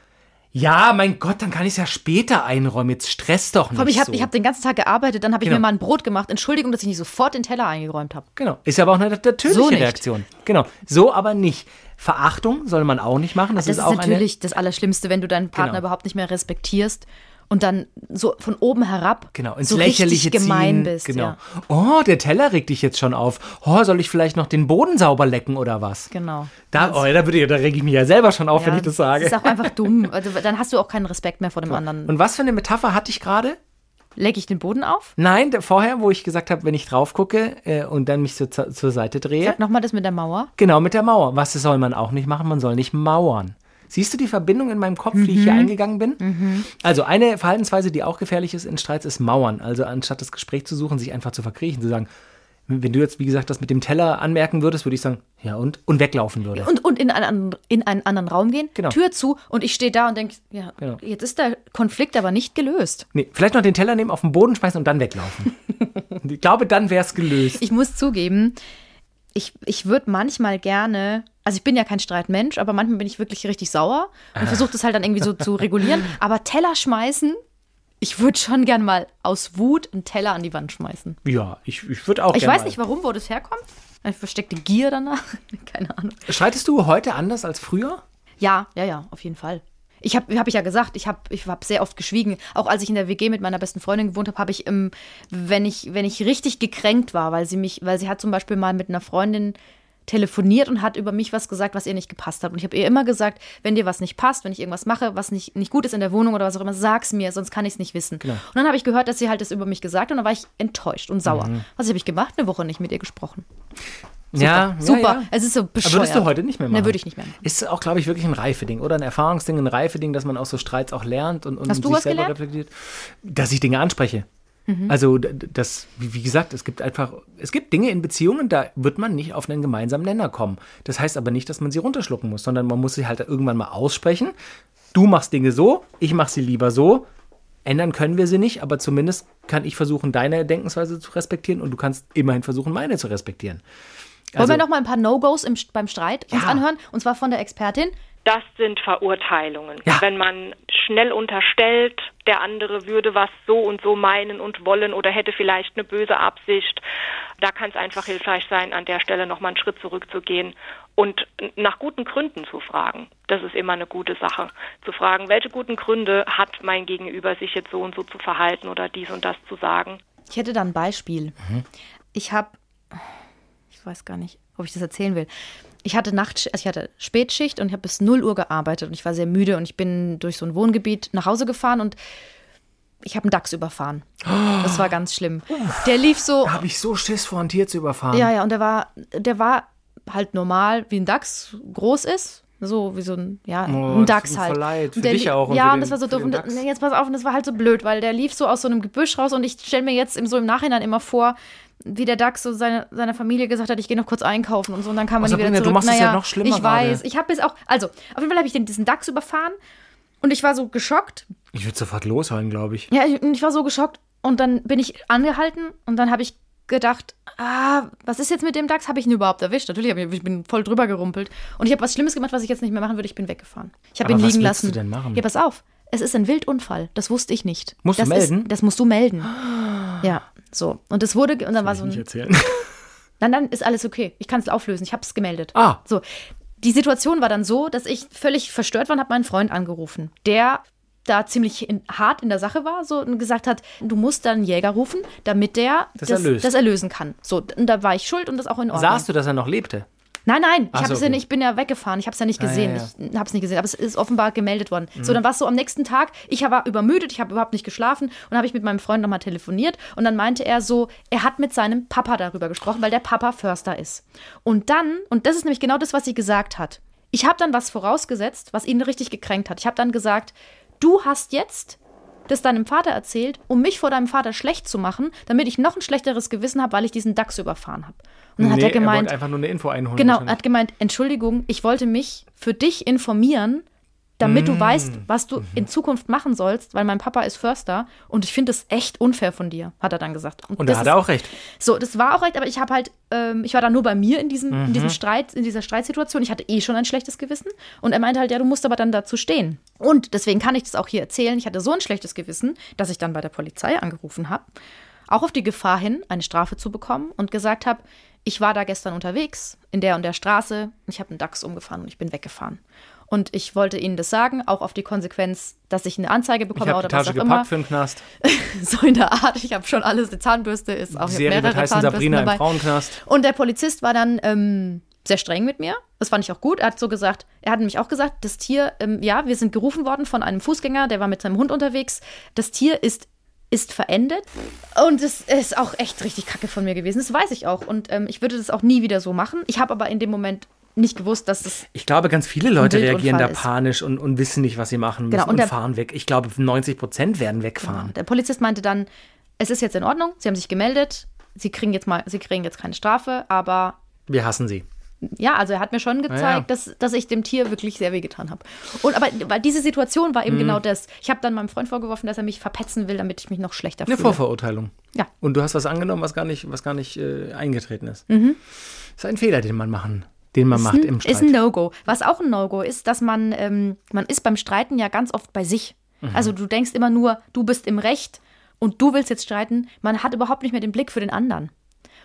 ja, mein Gott, dann kann ich es ja später einräumen. Jetzt stress doch nicht ich habe so. ich hab den ganzen Tag gearbeitet, dann habe ich Genau. mir mal ein Brot gemacht. Entschuldigung, dass ich nicht sofort den Teller eingeräumt habe. Genau. Ist aber auch eine natürliche So. Reaktion. Genau. So aber nicht. Verachtung soll man auch nicht machen. Das, Das ist ist auch natürlich das Allerschlimmste, wenn du deinen Partner Genau. überhaupt nicht mehr respektierst und dann so von oben herab genau, ins so Lächerliche gemein ziehen. bist. Genau. Ja. Oh, der Teller regt dich jetzt schon auf. Oh, soll ich vielleicht noch den Boden sauber lecken oder was? Genau. Da, oh, da, würde ich, da reg ich mich ja selber schon auf, wenn Ja, ich das sage. ist auch einfach dumm. Also, dann hast du auch keinen Respekt mehr vor dem anderen. Und was für eine Metapher hatte ich gerade? Leg ich den Boden auf? Nein, vorher, wo ich gesagt habe, wenn ich drauf gucke äh, und dann mich so zur, zur Seite drehe. Sag nochmal das mit der Mauer. Genau, mit der Mauer. Was soll man auch nicht machen? Man soll nicht mauern. Siehst du die Verbindung in meinem Kopf, wie ich hier eingegangen bin? Also eine Verhaltensweise, die auch gefährlich ist in Streits, ist Mauern. Also anstatt das Gespräch zu suchen, sich einfach zu verkriechen, zu sagen, wenn du jetzt, wie gesagt, das mit dem Teller anmerken würdest, würde ich sagen, ja und? Und weglaufen würde. Und, und in, einen, anderen- in einen anderen Raum gehen, Genau. Tür zu und ich stehe da und denke, ja, Genau. jetzt ist der Konflikt aber nicht gelöst. Nee, vielleicht noch den Teller nehmen, auf den Boden schmeißen und dann weglaufen. Ich glaube, dann wäre es gelöst. Ich muss zugeben, ich, ich würde manchmal gerne, also ich bin ja kein Streitmensch, aber manchmal bin ich wirklich richtig sauer und versuche das halt dann irgendwie so zu regulieren. Aber Teller schmeißen, ich würde schon gern mal aus Wut einen Teller an die Wand schmeißen. Ja, ich, ich würde auch Ich weiß mal. nicht, warum, wo das herkommt. Eine versteckte Gier danach. Keine Ahnung. Streitest du heute anders als früher? Ja, ja, ja, auf jeden Fall. Ich habe hab ich ja gesagt, ich habe ich hab sehr oft geschwiegen. Auch als ich in der WG mit meiner besten Freundin gewohnt habe, habe ich, ähm, wenn ich, wenn ich richtig gekränkt war, weil sie mich, weil sie hat zum Beispiel mal mit einer Freundin telefoniert und hat über mich was gesagt, was ihr nicht gepasst hat. Und ich habe ihr immer gesagt, wenn dir was nicht passt, wenn ich irgendwas mache, was nicht, nicht gut ist in der Wohnung oder was auch immer, sag's mir, sonst kann ich es nicht wissen. Genau. Und dann habe ich gehört, dass sie halt das über mich gesagt hat und dann war ich enttäuscht und sauer. Mhm. Was habe ich gemacht? Eine Woche nicht mit ihr gesprochen. Ja, Super. Ja, ja. Es ist so Aber bescheuert. würdest du heute nicht mehr machen? Ne, würde ich nicht mehr machen. Ist auch, glaube ich, wirklich ein Reifeding oder ein Erfahrungsding, ein Reifeding, dass man aus so Streits auch lernt und, und Hast du sich was selber gelernt? reflektiert. Dass ich Dinge anspreche. Mhm. Also das, wie gesagt, es gibt einfach, es gibt Dinge in Beziehungen, da wird man nicht auf einen gemeinsamen Nenner kommen. Das heißt aber nicht, dass man sie runterschlucken muss, sondern man muss sie halt irgendwann mal aussprechen. Du machst Dinge so, ich mache sie lieber so. Ändern können wir sie nicht, aber zumindest kann ich versuchen, deine Denkensweise zu respektieren und du kannst immerhin versuchen, meine zu respektieren. Wollen wir noch mal ein paar No-Gos im- beim Streit uns Ja. anhören? Und zwar von der Expertin. Das sind Verurteilungen. Ja. Wenn man schnell unterstellt, der andere würde was so und so meinen und wollen oder hätte vielleicht eine böse Absicht, da kann es einfach hilfreich sein, an der Stelle nochmal einen Schritt zurückzugehen und nach guten Gründen zu fragen. Das ist immer eine gute Sache. Zu fragen, welche guten Gründe hat mein Gegenüber, sich jetzt so und so zu verhalten oder dies und das zu sagen. Ich hätte da ein Beispiel. Ich habe, ich weiß gar nicht, ob ich das erzählen will. Ich hatte Nacht, also ich hatte Spätschicht und ich habe bis 0 Uhr gearbeitet und ich war sehr müde und ich bin durch so ein Wohngebiet nach Hause gefahren und ich habe einen Dachs überfahren. Das war ganz schlimm. Der lief so, Da habe ich so Schiss vor, ein Tier zu überfahren. ja, ja, und der war, der war halt normal, wie ein Dachs groß ist. So wie so ein, ja, Oh, ein Dachs halt. leid. Für der dich auch und Ja, und das war so doof. Und jetzt pass auf, und das war halt so blöd, weil der lief so aus so einem Gebüsch raus und ich stelle mir jetzt im, so im Nachhinein immer vor, wie der Dachs so seine, seiner Familie gesagt hat, ich gehe noch kurz einkaufen und so und dann kam man Oh, wieder Sabrina, du zurück. machst es ja naja, noch schlimmer Ich weiß, gerade. ich habe jetzt auch, also auf jeden Fall habe ich den, diesen Dachs überfahren und ich war so geschockt, Ich würde sofort losheulen, glaube ich. ja, ich, ich war so geschockt und dann bin ich angehalten und dann habe ich gedacht, ah, was ist jetzt mit dem Dachs? Habe ich ihn überhaupt erwischt? Natürlich, ich, ich bin voll drüber gerumpelt und ich habe was Schlimmes gemacht, was ich jetzt nicht mehr machen würde. Ich bin weggefahren. Ich habe ihn was liegen lassen. du denn machen? Ja, pass auf. Es ist ein Wildunfall. Das wusste ich nicht. Musst du das melden? Ist, das musst du melden. Ja, so. Und es wurde, und dann war so Nicht ein, erzählen. Nein, dann ist alles okay. Ich kann es auflösen. Ich habe es gemeldet. Ah. So. Die Situation war dann so, dass ich völlig verstört war und habe meinen Freund angerufen, der da ziemlich in, hart in der Sache war so und gesagt hat, du musst dann einen Jäger rufen, damit der Das erlöst. das erlösen kann. So, und da war ich schuld und das auch in Ordnung. Sahst du, dass er noch lebte? Nein, nein, ich, Ach so, hab's ja okay. nicht, ich bin ja weggefahren. Ich habe es ja nicht Ah, gesehen. ja, Mhm. Ich habe es nicht gesehen, aber es ist offenbar gemeldet worden. So, dann war es so am nächsten Tag. Ich war übermüdet, ich habe überhaupt nicht geschlafen und habe ich mit meinem Freund nochmal telefoniert und dann meinte er so, er hat mit seinem Papa darüber gesprochen, weil der Papa Förster ist. Und dann, und das ist nämlich genau das, was sie gesagt hat. Ich habe dann was vorausgesetzt, was ihn richtig gekränkt hat. Ich habe dann gesagt, du hast jetzt das deinem Vater erzählt, um mich vor deinem Vater schlecht zu machen, damit ich noch ein schlechteres Gewissen habe, weil ich diesen Dachs überfahren habe. Und dann hat er er gemeint, wollte einfach nur eine Info einholen. Genau, er hat gemeint, Entschuldigung, ich wollte mich für dich informieren, damit du weißt, was du in Zukunft machen sollst, weil mein Papa ist Förster und ich finde das echt unfair von dir, hat er dann gesagt. Und das da hat er auch recht. So, das war auch recht, aber ich habe halt, ähm, ich war dann nur bei mir in diesem, in Mhm. diesem Streit, in dieser Streitsituation. Ich hatte eh schon ein schlechtes Gewissen und er meinte halt, ja, du musst aber dann dazu stehen. Und deswegen kann ich das auch hier erzählen. Ich hatte so ein schlechtes Gewissen, dass ich dann bei der Polizei angerufen habe, auch auf die Gefahr hin, eine Strafe zu bekommen und gesagt habe, ich war da gestern unterwegs in der und der Straße, ich habe einen Dachs umgefahren und ich bin weggefahren. Und ich wollte ihnen das sagen, auch auf die Konsequenz, dass ich eine Anzeige Ich bekomme habe oder die was Tasche auch immer. gepackt für den Knast. So in der Art. Ich habe schon alles. Die Zahnbürste ist auch. Ich Serie wird mehrere heißen Zahnbürsten Sabrina im dabei. Frauenknast. Und der Polizist war dann ähm, sehr streng mit mir. Das fand ich auch gut. Er hat so gesagt, er hat nämlich auch gesagt, das Tier, ähm, ja, wir sind gerufen worden von einem Fußgänger, der war mit seinem Hund unterwegs. Das Tier ist ist verendet und es ist auch echt richtig kacke von mir gewesen. Das weiß ich auch und ähm, ich würde das auch nie wieder so machen. Ich habe aber in dem Moment nicht gewusst, dass das Ich glaube, ganz viele Leute reagieren da panisch und, und wissen nicht, was sie machen müssen Genau, und, und der- fahren weg. Ich glaube, 90 Prozent werden wegfahren. Der Polizist meinte dann, es ist jetzt in Ordnung, Sie haben sich gemeldet, Sie kriegen jetzt mal, Sie kriegen jetzt keine Strafe, aber Wir hassen sie. ja, also er hat mir schon gezeigt, ja. dass, dass ich dem Tier wirklich sehr wehgetan habe. Und aber weil diese Situation war eben Mhm. genau das. Ich habe dann meinem Freund vorgeworfen, dass er mich verpetzen will, damit ich mich noch schlechter Eine fühle. Vorverurteilung. Ja. Und du hast was angenommen, was gar nicht, was gar nicht äh, eingetreten ist. Mhm. Das ist ein Fehler, den man machen, den man macht ist im ein, Streit. ist ein No-Go. Was auch ein No-Go ist, dass man, ähm, man ist beim Streiten ja ganz oft bei sich. Mhm. Also du denkst immer nur, du bist im Recht und du willst jetzt streiten. Man hat überhaupt nicht mehr den Blick für den anderen.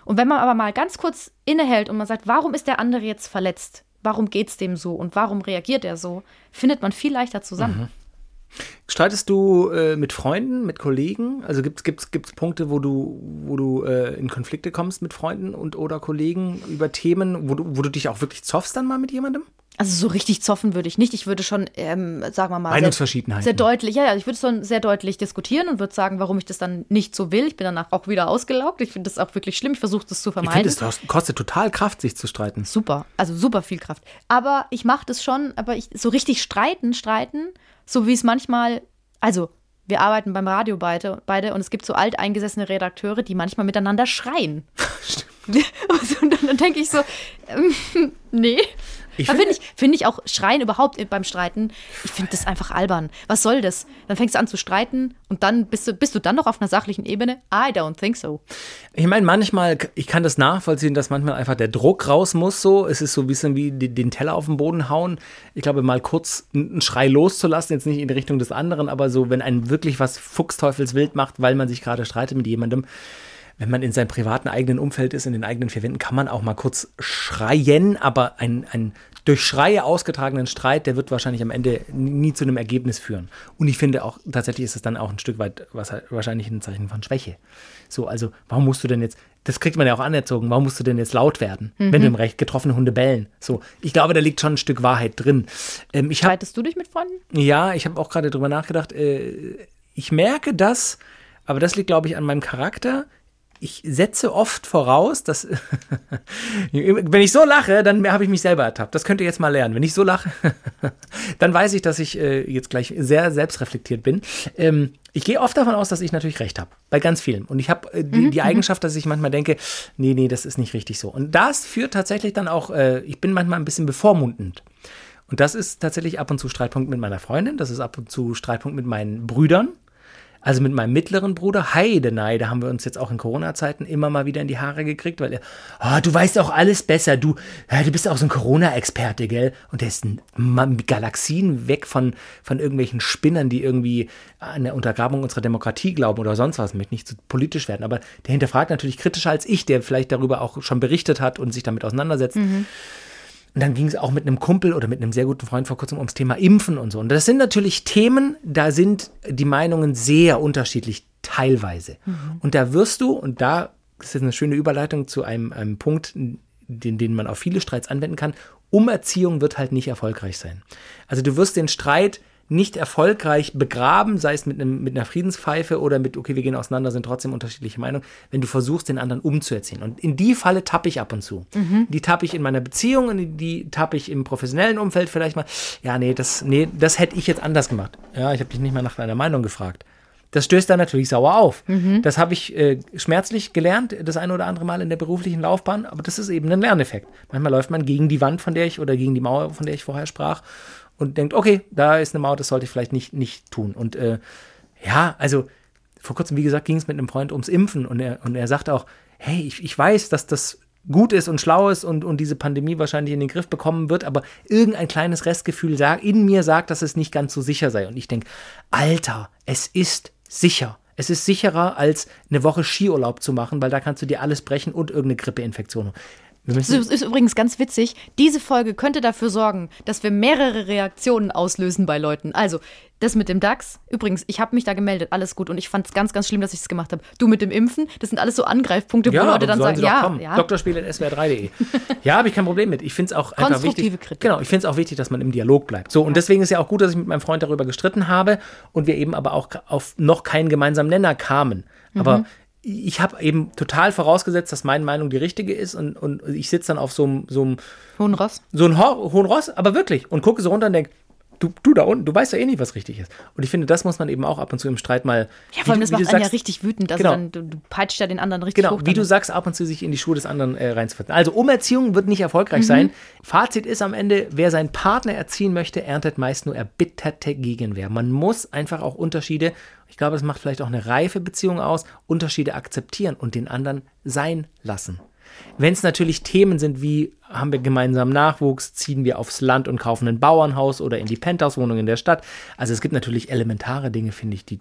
Und wenn man aber mal ganz kurz innehält und man sagt, warum ist der andere jetzt verletzt? Warum geht's dem so und warum reagiert er so? Findet man viel leichter zusammen. Streitest du äh, mit Freunden, mit Kollegen? Also gibt es Punkte, wo du, wo du äh, in Konflikte kommst mit Freunden und oder Kollegen über Themen, wo du, wo du dich auch wirklich zoffst dann mal mit jemandem? Also so richtig zoffen würde ich nicht. Ich würde schon, ähm, sagen wir mal, Meinungsverschiedenheiten. Sehr, sehr deutlich, ja, ja, ich würde schon sehr deutlich diskutieren und würde sagen, warum ich das dann nicht so will. Ich bin danach auch wieder ausgelaugt. Ich finde das auch wirklich schlimm. Ich versuche das zu Ich vermeiden. finde, es kostet total Kraft, sich zu streiten. super, also super viel Kraft. Aber ich mache das schon, aber ich so richtig streiten, streiten, so wie es manchmal, also wir arbeiten beim Radio beide, beide und es gibt so alteingesessene Redakteure, die manchmal miteinander schreien. Also, und dann, dann denke ich so, ähm, nee. Ich finde ich, find ich auch Schreien überhaupt beim Streiten, ich finde das einfach albern. Was soll das? Dann fängst du an zu streiten und dann bist du, bist du dann noch auf einer sachlichen Ebene? I don't think so. Ich meine, manchmal, ich kann das nachvollziehen, dass manchmal einfach der Druck raus muss. So, es ist so ein bisschen wie den Teller auf den Boden hauen. Ich glaube, mal kurz einen Schrei loszulassen, jetzt nicht in Richtung des anderen, aber so, wenn einen wirklich was Fuchsteufelswild macht, weil man sich gerade streitet mit jemandem, wenn man in seinem privaten eigenen Umfeld ist, in den eigenen vier Wänden, kann man auch mal kurz schreien, aber ein, ein durch Schreie ausgetragenen Streit, der wird wahrscheinlich am Ende nie zu einem Ergebnis führen. Und ich finde auch, tatsächlich ist es dann auch ein Stück weit was, wahrscheinlich ein Zeichen von Schwäche. So, also, warum musst du denn jetzt, das kriegt man ja auch anerzogen, warum musst du denn jetzt laut werden, wenn du im Recht getroffene Hunde bellen? So, ich glaube, da liegt schon ein Stück Wahrheit drin. Ähm, ich Streitest du dich mit Freunden? ja, ich habe auch gerade drüber nachgedacht. Äh, ich merke das, aber das liegt, glaube ich, an meinem Charakter. Ich setze oft voraus, dass wenn ich so lache, dann habe ich mich selber ertappt. Das könnt ihr jetzt mal lernen. Wenn ich so lache, dann weiß ich, dass ich äh, jetzt gleich sehr selbstreflektiert bin. Ähm, ich gehe oft davon aus, dass ich natürlich recht habe. Bei ganz vielen. Und ich habe äh, die, die Eigenschaft, dass ich manchmal denke, nee, nee, das ist nicht richtig so. Und das führt tatsächlich dann auch, äh, ich bin manchmal ein bisschen bevormundend. Und das ist tatsächlich ab und zu Streitpunkt mit meiner Freundin, das ist ab und zu Streitpunkt mit meinen Brüdern. Also mit meinem mittleren Bruder, Heidenei, da haben wir uns jetzt auch in Corona-Zeiten immer mal wieder in die Haare gekriegt, weil er, ah, du weißt auch alles besser, du, ja, du bist auch so ein Corona-Experte, gell? Und der ist Galaxien weg von, von irgendwelchen Spinnern, die irgendwie an der Untergrabung unserer Demokratie glauben oder sonst was, möchte nicht zu politisch werden, aber der hinterfragt natürlich kritischer als ich, der vielleicht darüber auch schon berichtet hat und sich damit auseinandersetzt. Und dann ging es auch mit einem Kumpel oder mit einem sehr guten Freund vor kurzem ums Thema Impfen und so. Und das sind natürlich Themen, da sind die Meinungen sehr unterschiedlich, teilweise. Und da wirst du, und da ist jetzt eine schöne Überleitung zu einem, einem Punkt, den, den man auf viele Streits anwenden kann, Umerziehung wird halt nicht erfolgreich sein. Also du wirst den Streit nicht erfolgreich begraben, sei es mit, einem, mit einer Friedenspfeife oder mit, okay, wir gehen auseinander, sind trotzdem unterschiedliche Meinungen, wenn du versuchst, den anderen umzuerziehen. Und in die Falle tappe ich ab und zu. Die tappe ich in meiner Beziehung, und die tappe ich im professionellen Umfeld vielleicht mal. Ja, nee, das, nee, das hätte ich jetzt anders gemacht. Ja, ich habe dich nicht mal nach deiner Meinung gefragt. Das stößt dann natürlich sauer auf. Das habe ich äh, schmerzlich gelernt, das eine oder andere Mal in der beruflichen Laufbahn, aber das ist eben ein Lerneffekt. Manchmal läuft man gegen die Wand, von der ich oder gegen die Mauer, von der ich vorher sprach und denkt, okay, da ist eine Mauer, das sollte ich vielleicht nicht, nicht tun. Und äh, ja, also vor kurzem, wie gesagt, ging es mit einem Freund ums Impfen und er, und er sagte auch, hey, ich, ich weiß, dass das gut ist und schlau ist und, und diese Pandemie wahrscheinlich in den Griff bekommen wird, aber irgendein kleines Restgefühl sagt, in mir sagt, dass es nicht ganz so sicher sei. Und ich denke, Alter, es ist sicher. Es ist sicherer, als eine Woche Skiurlaub zu machen, weil da kannst du dir alles brechen und irgendeine Grippeinfektion. Das ist übrigens ganz witzig. Diese Folge könnte dafür sorgen, dass wir mehrere Reaktionen auslösen bei Leuten. Also, das mit dem DAX. Übrigens, ich habe mich da gemeldet, alles gut. Und ich fand es ganz, ganz schlimm, dass ich es gemacht habe. Du mit dem Impfen, das sind alles so Angreifpunkte, wo Leute dann sagen, ja, ja. Drspiel.swr3.de. ja, habe ich kein Problem mit. Ich finde es auch einfach Konstruktive wichtig. Kritik. Genau, ich finde es auch wichtig, dass man im Dialog bleibt. So, und deswegen ist ja auch gut, dass ich mit meinem Freund darüber gestritten habe und wir eben aber auch auf noch keinen gemeinsamen Nenner kamen. Mhm. Ich habe eben total vorausgesetzt, dass meine Meinung die richtige ist und, und ich sitze dann auf so einem, so einem Hohen Ross. so ein Ho hohen Ross, aber wirklich. Und gucke so runter und denke, du, du da unten, du weißt ja eh nicht, was richtig ist. Und ich finde, das muss man eben auch ab und zu im Streit mal. Ja, vor allem, das du macht einen ja sagst, richtig wütend. Also Genau. dann, du, du peitscht ja den anderen richtig Genau, hoch. wie du sagst, ab und zu sich in die Schuhe des anderen äh, reinzufinden. Also Umerziehung wird nicht erfolgreich Mhm. sein. Fazit ist am Ende, wer seinen Partner erziehen möchte, erntet meist nur erbitterte Gegenwehr. Man muss einfach auch Unterschiede, ich glaube, das macht vielleicht auch eine reife Beziehung aus, Unterschiede akzeptieren und den anderen sein lassen. Wenn es natürlich Themen sind wie, haben wir gemeinsam Nachwuchs, ziehen wir aufs Land und kaufen ein Bauernhaus oder in die Penthouse-Wohnung in der Stadt. Also es gibt natürlich elementare Dinge, finde ich, die,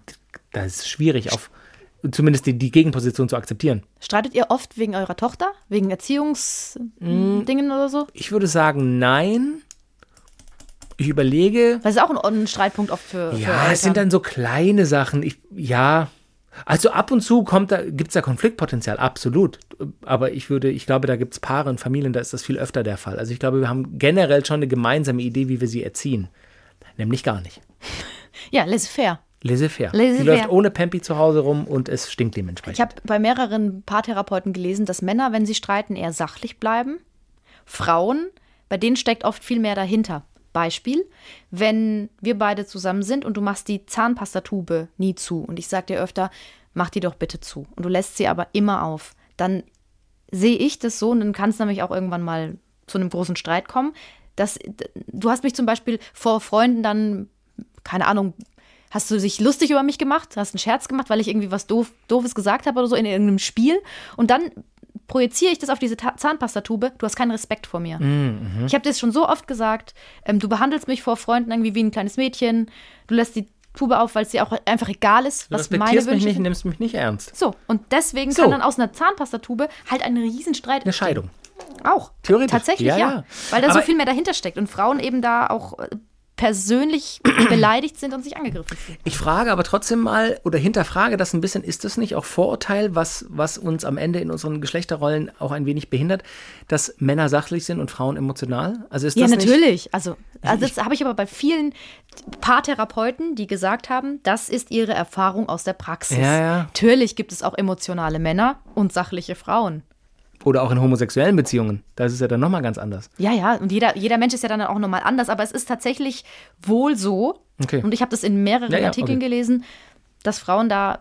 da ist es schwierig, auf zumindest die, die Gegenposition zu akzeptieren. Streitet ihr oft wegen eurer Tochter? Wegen Erziehungsdingen Mm. oder so? Ich würde sagen, nein. Ich überlege, Das ist auch ein, ein Streitpunkt oft für, für ja, es sind dann so kleine Sachen. Ich, ja, also ab und zu kommt da, gibt es da Konfliktpotenzial, absolut. Aber ich würde, ich glaube, da gibt es Paare und Familien, da ist das viel öfter der Fall. Also ich glaube, wir haben generell schon eine gemeinsame Idee, wie wir sie erziehen. Nämlich gar nicht. Ja, laissez-faire. Laissez-faire. Laissez-faire. Die läuft ohne Pampi zu Hause rum und es stinkt Ich dementsprechend. habe bei mehreren Paartherapeuten gelesen, dass Männer, wenn sie streiten, eher sachlich bleiben. Frauen, bei denen steckt oft viel mehr dahinter. Beispiel, wenn wir beide zusammen sind und du machst die Zahnpastatube nie zu und ich sage dir öfter, mach die doch bitte zu und du lässt sie aber immer auf, dann sehe ich das so und dann kann es nämlich auch irgendwann mal zu einem großen Streit kommen, dass du hast mich zum Beispiel vor Freunden dann, keine Ahnung, hast du dich lustig über mich gemacht, hast einen Scherz gemacht, weil ich irgendwie was doof, Doofes gesagt habe oder so in irgendeinem Spiel und dann projiziere ich das auf diese Ta Zahnpastatube, du hast keinen Respekt vor mir. Ich habe das schon so oft gesagt, ähm, du behandelst mich vor Freunden irgendwie wie ein kleines Mädchen, du lässt die Tube auf, weil es dir auch einfach egal ist, Du was meine respektierst mich Wünsche nicht, nimmst mich nicht ernst. So, und deswegen So. kann dann aus einer Zahnpastatube halt ein Riesenstreit Eine Scheidung. auch. Theoretisch. Tatsächlich, Ja, ja. ja. Weil da so viel mehr dahinter steckt und Frauen eben da auch äh, persönlich beleidigt sind und sich angegriffen fühlen. Ich frage aber trotzdem mal oder hinterfrage das ein bisschen, ist das nicht auch Vorurteil, was, was uns am Ende in unseren Geschlechterrollen auch ein wenig behindert, dass Männer sachlich sind und Frauen emotional? Also ist Ja, das nicht, natürlich. Also, also das habe ich aber bei vielen Paartherapeuten, die gesagt haben, das ist ihre Erfahrung aus der Praxis. Ja, ja. Natürlich gibt es auch emotionale Männer und sachliche Frauen. Oder auch in homosexuellen Beziehungen. Da ist es ja dann nochmal ganz anders. Ja, ja, und jeder, jeder Mensch ist ja dann auch nochmal anders, aber es ist tatsächlich wohl so, Okay. und ich habe das in mehreren Ja, ja, Artikeln okay. gelesen, dass Frauen da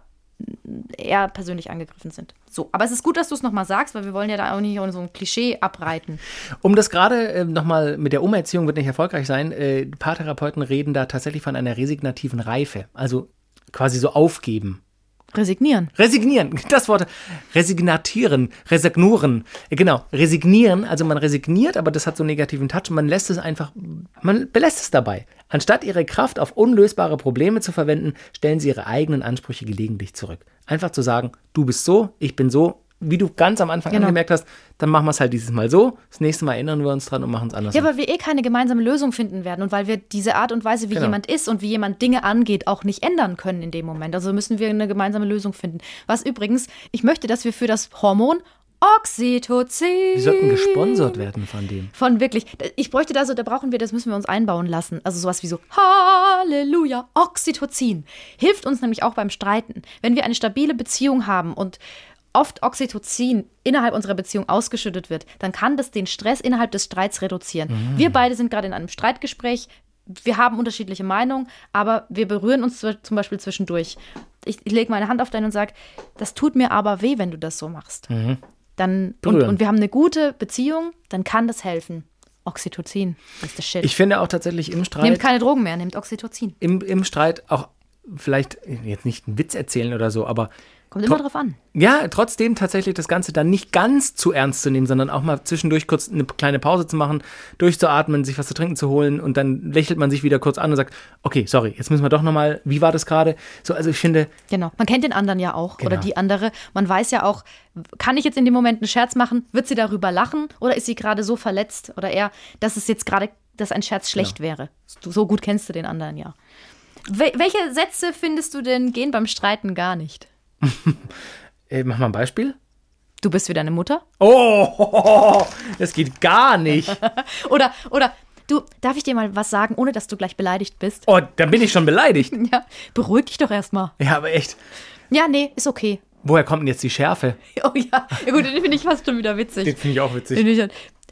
eher persönlich angegriffen sind. So, aber es ist gut, dass du es nochmal sagst, weil wir wollen ja da auch nicht so ein Klischee abreiten. Um das gerade äh, nochmal mit der Umerziehung wird nicht erfolgreich sein. Äh, Paartherapeuten reden da tatsächlich von einer resignativen Reife. Also quasi so aufgeben. Resignieren. Resignieren, das Wort. Resignatieren, resignuren. Äh, Genau, resignieren. Also man resigniert, aber das hat so einen negativen Touch. Man lässt es einfach, man belässt es dabei. Anstatt ihre Kraft auf unlösbare Probleme zu verwenden, stellen sie ihre eigenen Ansprüche gelegentlich zurück. Einfach zu sagen, du bist so, ich bin so. Wie du ganz am Anfang Genau. angemerkt hast, dann machen wir es halt dieses Mal so. Das nächste Mal erinnern wir uns dran und machen es anders. Ja, weil wir eh keine gemeinsame Lösung finden werden und weil wir diese Art und Weise, wie Genau. jemand ist und wie jemand Dinge angeht, auch nicht ändern können in dem Moment. Also müssen wir eine gemeinsame Lösung finden. Was übrigens, ich möchte, dass wir für das Hormon Oxytocin. Wir sollten gesponsert werden von dem. Von wirklich, ich bräuchte da so, da brauchen wir, das müssen wir uns einbauen lassen. Also sowas wie so, Halleluja, Oxytocin. Hilft uns nämlich auch beim Streiten. Wenn wir eine stabile Beziehung haben und oft Oxytocin innerhalb unserer Beziehung ausgeschüttet wird, dann kann das den Stress innerhalb des Streits reduzieren. Wir beide sind gerade in einem Streitgespräch. Wir haben unterschiedliche Meinungen, aber wir berühren uns zum Beispiel zwischendurch. Ich, ich lege meine Hand auf deine und sage, das tut mir aber weh, wenn du das so machst. Dann, und, und wir haben eine gute Beziehung, dann kann das helfen. Oxytocin ist das Shit. Ich finde auch tatsächlich im Streit. nehmt keine Drogen mehr, nehmt Oxytocin. im, im Streit auch vielleicht jetzt nicht einen Witz erzählen oder so, aber Kommt immer drauf an. ja, trotzdem tatsächlich das Ganze dann nicht ganz zu ernst zu nehmen, sondern auch mal zwischendurch kurz eine kleine Pause zu machen, durchzuatmen, sich was zu trinken zu holen und dann lächelt man sich wieder kurz an und sagt, okay, sorry, jetzt müssen wir doch nochmal, wie war das gerade? So, also ich finde, Genau. Man kennt den anderen ja auch oder Genau. die andere. Man weiß ja auch, kann ich jetzt in dem Moment einen Scherz machen? Wird sie darüber lachen oder ist sie gerade so verletzt oder eher, dass es jetzt gerade, dass ein Scherz schlecht wäre? Du, so gut kennst du den anderen ja. Wel welche Sätze findest du denn gehen beim Streiten gar nicht? äh, mach mal ein Beispiel. Du bist wie deine Mutter? Oh, das geht gar nicht. Oder, oder, du, darf ich dir mal was sagen, ohne dass du gleich beleidigt bist? Oh, da bin ich schon beleidigt. Ja, beruhig dich doch erstmal. Ja, aber echt. Ja, nee, ist okay. Woher kommt denn jetzt die Schärfe? Oh ja, ja gut, den finde ich fast schon wieder witzig. Den finde ich auch witzig. ich-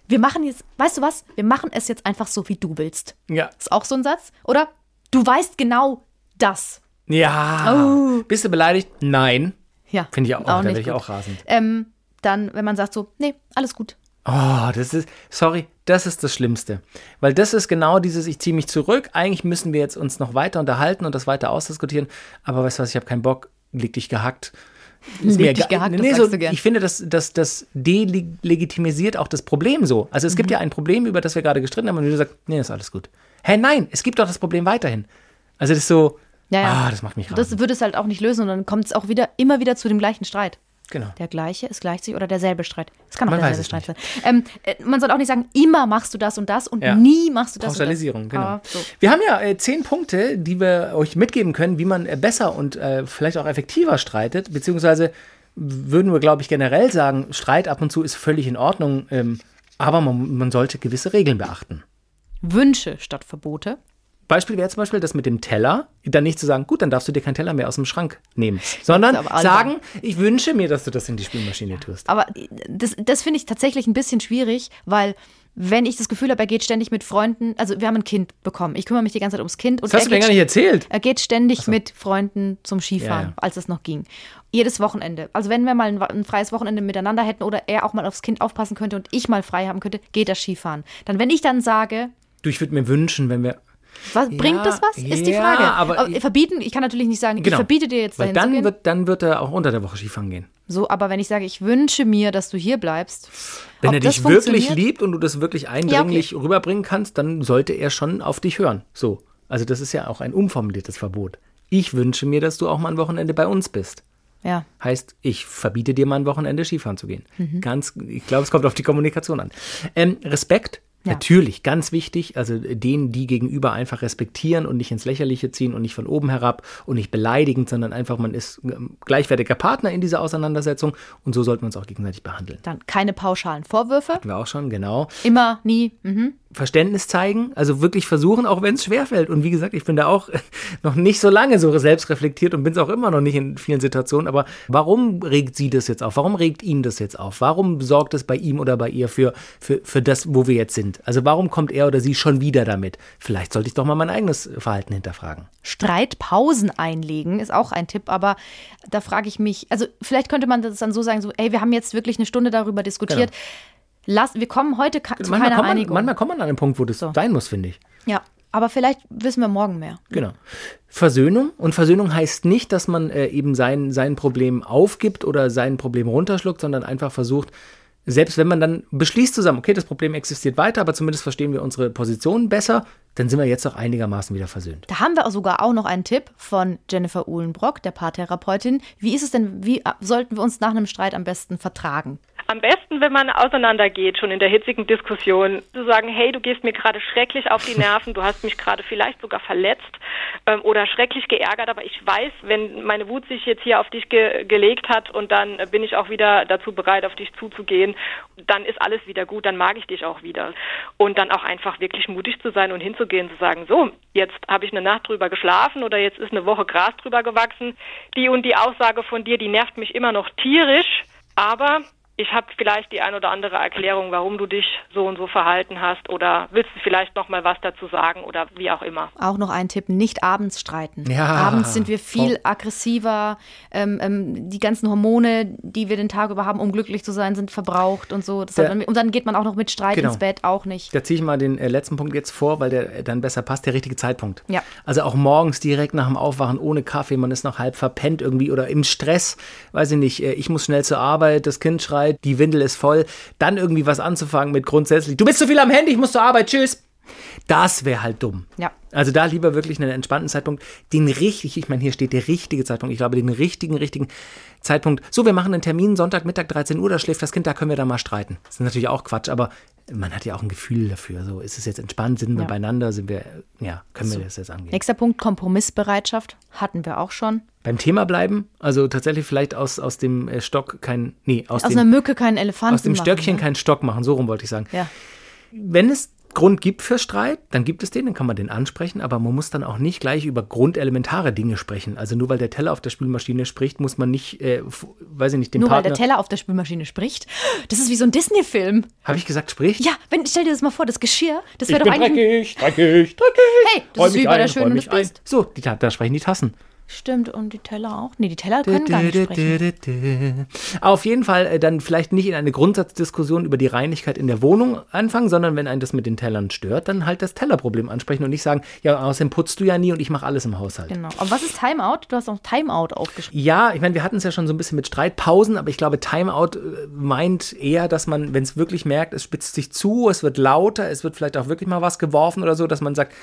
Wir machen jetzt, weißt du was? Wir machen es jetzt einfach so, wie du willst. Ja. Ist auch so ein Satz? Oder? Du weißt genau das. Ja. Oh. Bist du beleidigt? Nein. Ja. Finde ich auch. da nicht werde ich gut. auch rasend. Ähm, dann, wenn man sagt so, nee, alles gut. Oh, das ist, sorry, das ist das Schlimmste. Weil das ist genau dieses, ich ziehe mich zurück. Eigentlich müssen wir jetzt uns noch weiter unterhalten und das weiter ausdiskutieren. Aber weißt du was, ich habe keinen Bock, leg dich gehackt. Ist Leg dich gehackt, nee, so. Ich finde, das, das, das delegitimisiert auch das Problem so. Also es gibt Mhm. ja ein Problem, über das wir gerade gestritten haben und du sagst, nee, ist alles gut. Hä, nein, es gibt doch das Problem weiterhin. Also das ist so, Ja, ja. ah, das macht mich Das rasend. würde es halt auch nicht lösen und dann kommt es auch wieder, immer wieder zu dem gleichen Streit. Genau. Der gleiche, es gleicht sich oder derselbe Streit. Es kann auch Man derselbe Streit sein. Ähm, äh, man soll auch nicht sagen, immer machst du das und das und Ja. nie machst du das Pauschalisierung, und das. genau. Aber so. Wir haben ja äh, zehn Punkte, die wir euch mitgeben können, wie man äh, besser und äh, vielleicht auch effektiver streitet, beziehungsweise würden wir, glaube ich, generell sagen, Streit ab und zu ist völlig in Ordnung, ähm, aber man, man sollte gewisse Regeln beachten. Wünsche statt Verbote. Beispiel wäre zum Beispiel das mit dem Teller, dann nicht zu sagen, gut, dann darfst du dir keinen Teller mehr aus dem Schrank nehmen, sondern sagen, ich wünsche mir, dass du das in die Spülmaschine tust. Aber das, das finde ich tatsächlich ein bisschen schwierig, weil wenn ich das Gefühl habe, er geht ständig mit Freunden, also wir haben ein Kind bekommen, ich kümmere mich die ganze Zeit ums Kind und Das hast er du mir gar nicht erzählt. Er geht ständig mit Freunden zum Skifahren, Ja, ja. als es noch ging. Jedes Wochenende. Also wenn wir mal ein, ein freies Wochenende miteinander hätten oder er auch mal aufs Kind aufpassen könnte und ich mal frei haben könnte, geht er Skifahren. Dann, wenn ich dann sage, Du, ich würde mir wünschen, wenn wir. Was, bringt das was? Ist die ja, Frage. aber ich- verbieten, ich kann natürlich nicht sagen, Genau. ich verbiete dir jetzt Weil dann gehen. wird, dann wird er auch unter der Woche Skifahren gehen. so, aber wenn ich sage, ich wünsche mir, dass du hier bleibst, Wenn er dich wirklich liebt und du das wirklich eindringlich rüberbringen kannst, dann sollte er schon auf dich hören. So. Also das ist ja auch ein umformuliertes Verbot. Ich wünsche mir, dass du auch mal ein Wochenende bei uns bist. Ja. Heißt, ich verbiete dir mal ein Wochenende Skifahren zu gehen. Mhm. Ganz, ich glaube, es kommt auf die Kommunikation an. Ähm, Respekt, Ja. natürlich, ganz wichtig. Also denen, die gegenüber einfach respektieren und nicht ins Lächerliche ziehen und nicht von oben herab und nicht beleidigend, sondern einfach, man ist ähm, gleichwertiger Partner in dieser Auseinandersetzung und so sollten wir uns auch gegenseitig behandeln. Dann keine pauschalen Vorwürfe. Hatten wir auch schon, genau. Immer, nie. Mhm. Verständnis zeigen, also wirklich versuchen, auch wenn es schwerfällt. Und wie gesagt, ich bin da auch noch nicht so lange so selbstreflektiert und bin es auch immer noch nicht in vielen Situationen. Aber warum regt sie das jetzt auf? Warum regt ihn das jetzt auf? Warum sorgt es bei ihm oder bei ihr für, für, für das, wo wir jetzt sind? Also warum kommt er oder sie schon wieder damit? Vielleicht sollte ich doch mal mein eigenes Verhalten hinterfragen. Streitpausen einlegen ist auch ein Tipp, aber da frage ich mich, also vielleicht könnte man das dann so sagen, so, ey, wir haben jetzt wirklich eine Stunde darüber diskutiert. Lass, wir kommen heute ka- zu. Manchmal keiner kommt, man, Einigung. manchmal kommt man an einen Punkt, wo das So. sein muss, finde ich. ja, aber vielleicht wissen wir morgen mehr. Genau. Versöhnung. Und Versöhnung heißt nicht, dass man äh, eben sein, sein Problem aufgibt oder sein Problem runterschluckt, sondern einfach versucht, selbst wenn man dann beschließt zusammen, okay, das Problem existiert weiter, aber zumindest verstehen wir unsere Positionen besser, dann sind wir jetzt auch einigermaßen wieder versöhnt. Da haben wir sogar auch noch einen Tipp von Jennifer Uhlenbrock, der Paartherapeutin. Wie ist es denn, wie äh, sollten wir uns nach einem Streit am besten vertragen? Am besten, wenn man auseinandergeht, schon in der hitzigen Diskussion, zu sagen, hey, du gehst mir gerade schrecklich auf die Nerven, du hast mich gerade vielleicht sogar verletzt ähm, oder schrecklich geärgert, aber ich weiß, wenn meine Wut sich jetzt hier auf dich ge gelegt hat und dann bin ich auch wieder dazu bereit, auf dich zuzugehen, dann ist alles wieder gut, dann mag ich dich auch wieder. Und dann auch einfach wirklich mutig zu sein und hinzugehen, zu sagen, so, jetzt habe ich eine Nacht drüber geschlafen oder jetzt ist eine Woche Gras drüber gewachsen. Die und die Aussage von dir, die nervt mich immer noch tierisch, aber ich habe vielleicht die ein oder andere Erklärung, warum du dich so und so verhalten hast oder willst du vielleicht noch mal was dazu sagen oder wie auch immer. Auch noch ein Tipp, nicht abends streiten. Ja, abends sind wir viel Frau- aggressiver. Ähm, ähm, die ganzen Hormone, die wir den Tag über haben, um glücklich zu sein, sind verbraucht und so. Das Der- und dann geht man auch noch mit Streit Genau. ins Bett, auch nicht. Da ziehe ich mal den äh, letzten Punkt jetzt vor, weil der äh, dann besser passt, der richtige Zeitpunkt. Ja. Also auch morgens direkt nach dem Aufwachen ohne Kaffee, man ist noch halb verpennt irgendwie oder im Stress, weiß ich nicht, äh, ich muss schnell zur Arbeit, das Kind schreit, die Windel ist voll, dann irgendwie was anzufangen mit grundsätzlich, du bist zu viel am Handy, ich muss zur Arbeit, tschüss. Das wäre halt dumm. Ja. Also da lieber wirklich einen entspannten Zeitpunkt, den richtig, ich meine, hier steht der richtige Zeitpunkt, ich glaube, den richtigen, richtigen Zeitpunkt. So, wir machen einen Termin, Sonntagmittag, 13 Uhr, da schläft das Kind, da können wir da mal streiten. Das ist natürlich auch Quatsch, aber man hat ja auch ein Gefühl dafür. So, ist es jetzt entspannt, sind wir Ja. beieinander, sind wir, ja, können wir das jetzt angehen. Nächster Punkt, Kompromissbereitschaft. Hatten wir auch schon. Beim Thema bleiben, also tatsächlich vielleicht aus, aus dem äh, Stock kein, nee, aus, Aus dem, einer Mücke keinen Elefanten aus dem machen, Stöckchen ne? keinen Stock machen, so rum wollte ich sagen. Ja. Wenn es Grund gibt für Streit, dann gibt es den, dann kann man den ansprechen, aber man muss dann auch nicht gleich über grundelementare Dinge sprechen. Also nur weil der Teller auf der Spülmaschine spricht, muss man nicht, äh, weiß ich nicht, dem Nur weil Partner. der Teller auf der Spülmaschine spricht. Das ist wie so ein Disney-Film. Habe ich gesagt, spricht? Ja, wenn, stell dir das mal vor, das Geschirr, das wäre bin doch eigentlich. dreckig, dreckig, dreckig. Hey, das Räum ist wie bei der Schönen und das ein. Biest. So, die, da sprechen die Tassen. Stimmt, und die Teller auch? Nee, die Teller können gar nicht sprechen. Auf jeden Fall äh, dann vielleicht nicht in eine Grundsatzdiskussion über die Reinigkeit in der Wohnung anfangen, sondern wenn einen das mit den Tellern stört, dann halt das Tellerproblem ansprechen und nicht sagen, ja, außerdem putzt du ja nie und ich mache alles im Haushalt. Genau. Aber was ist Timeout? Du hast auch Timeout aufgeschrieben. Ja, ich meine, wir hatten es ja schon so ein bisschen mit Streitpausen, aber ich glaube, Timeout äh, meint eher, dass man, wenn es wirklich merkt, es spitzt sich zu, es wird lauter, es wird vielleicht auch wirklich mal was geworfen oder so, dass man sagt,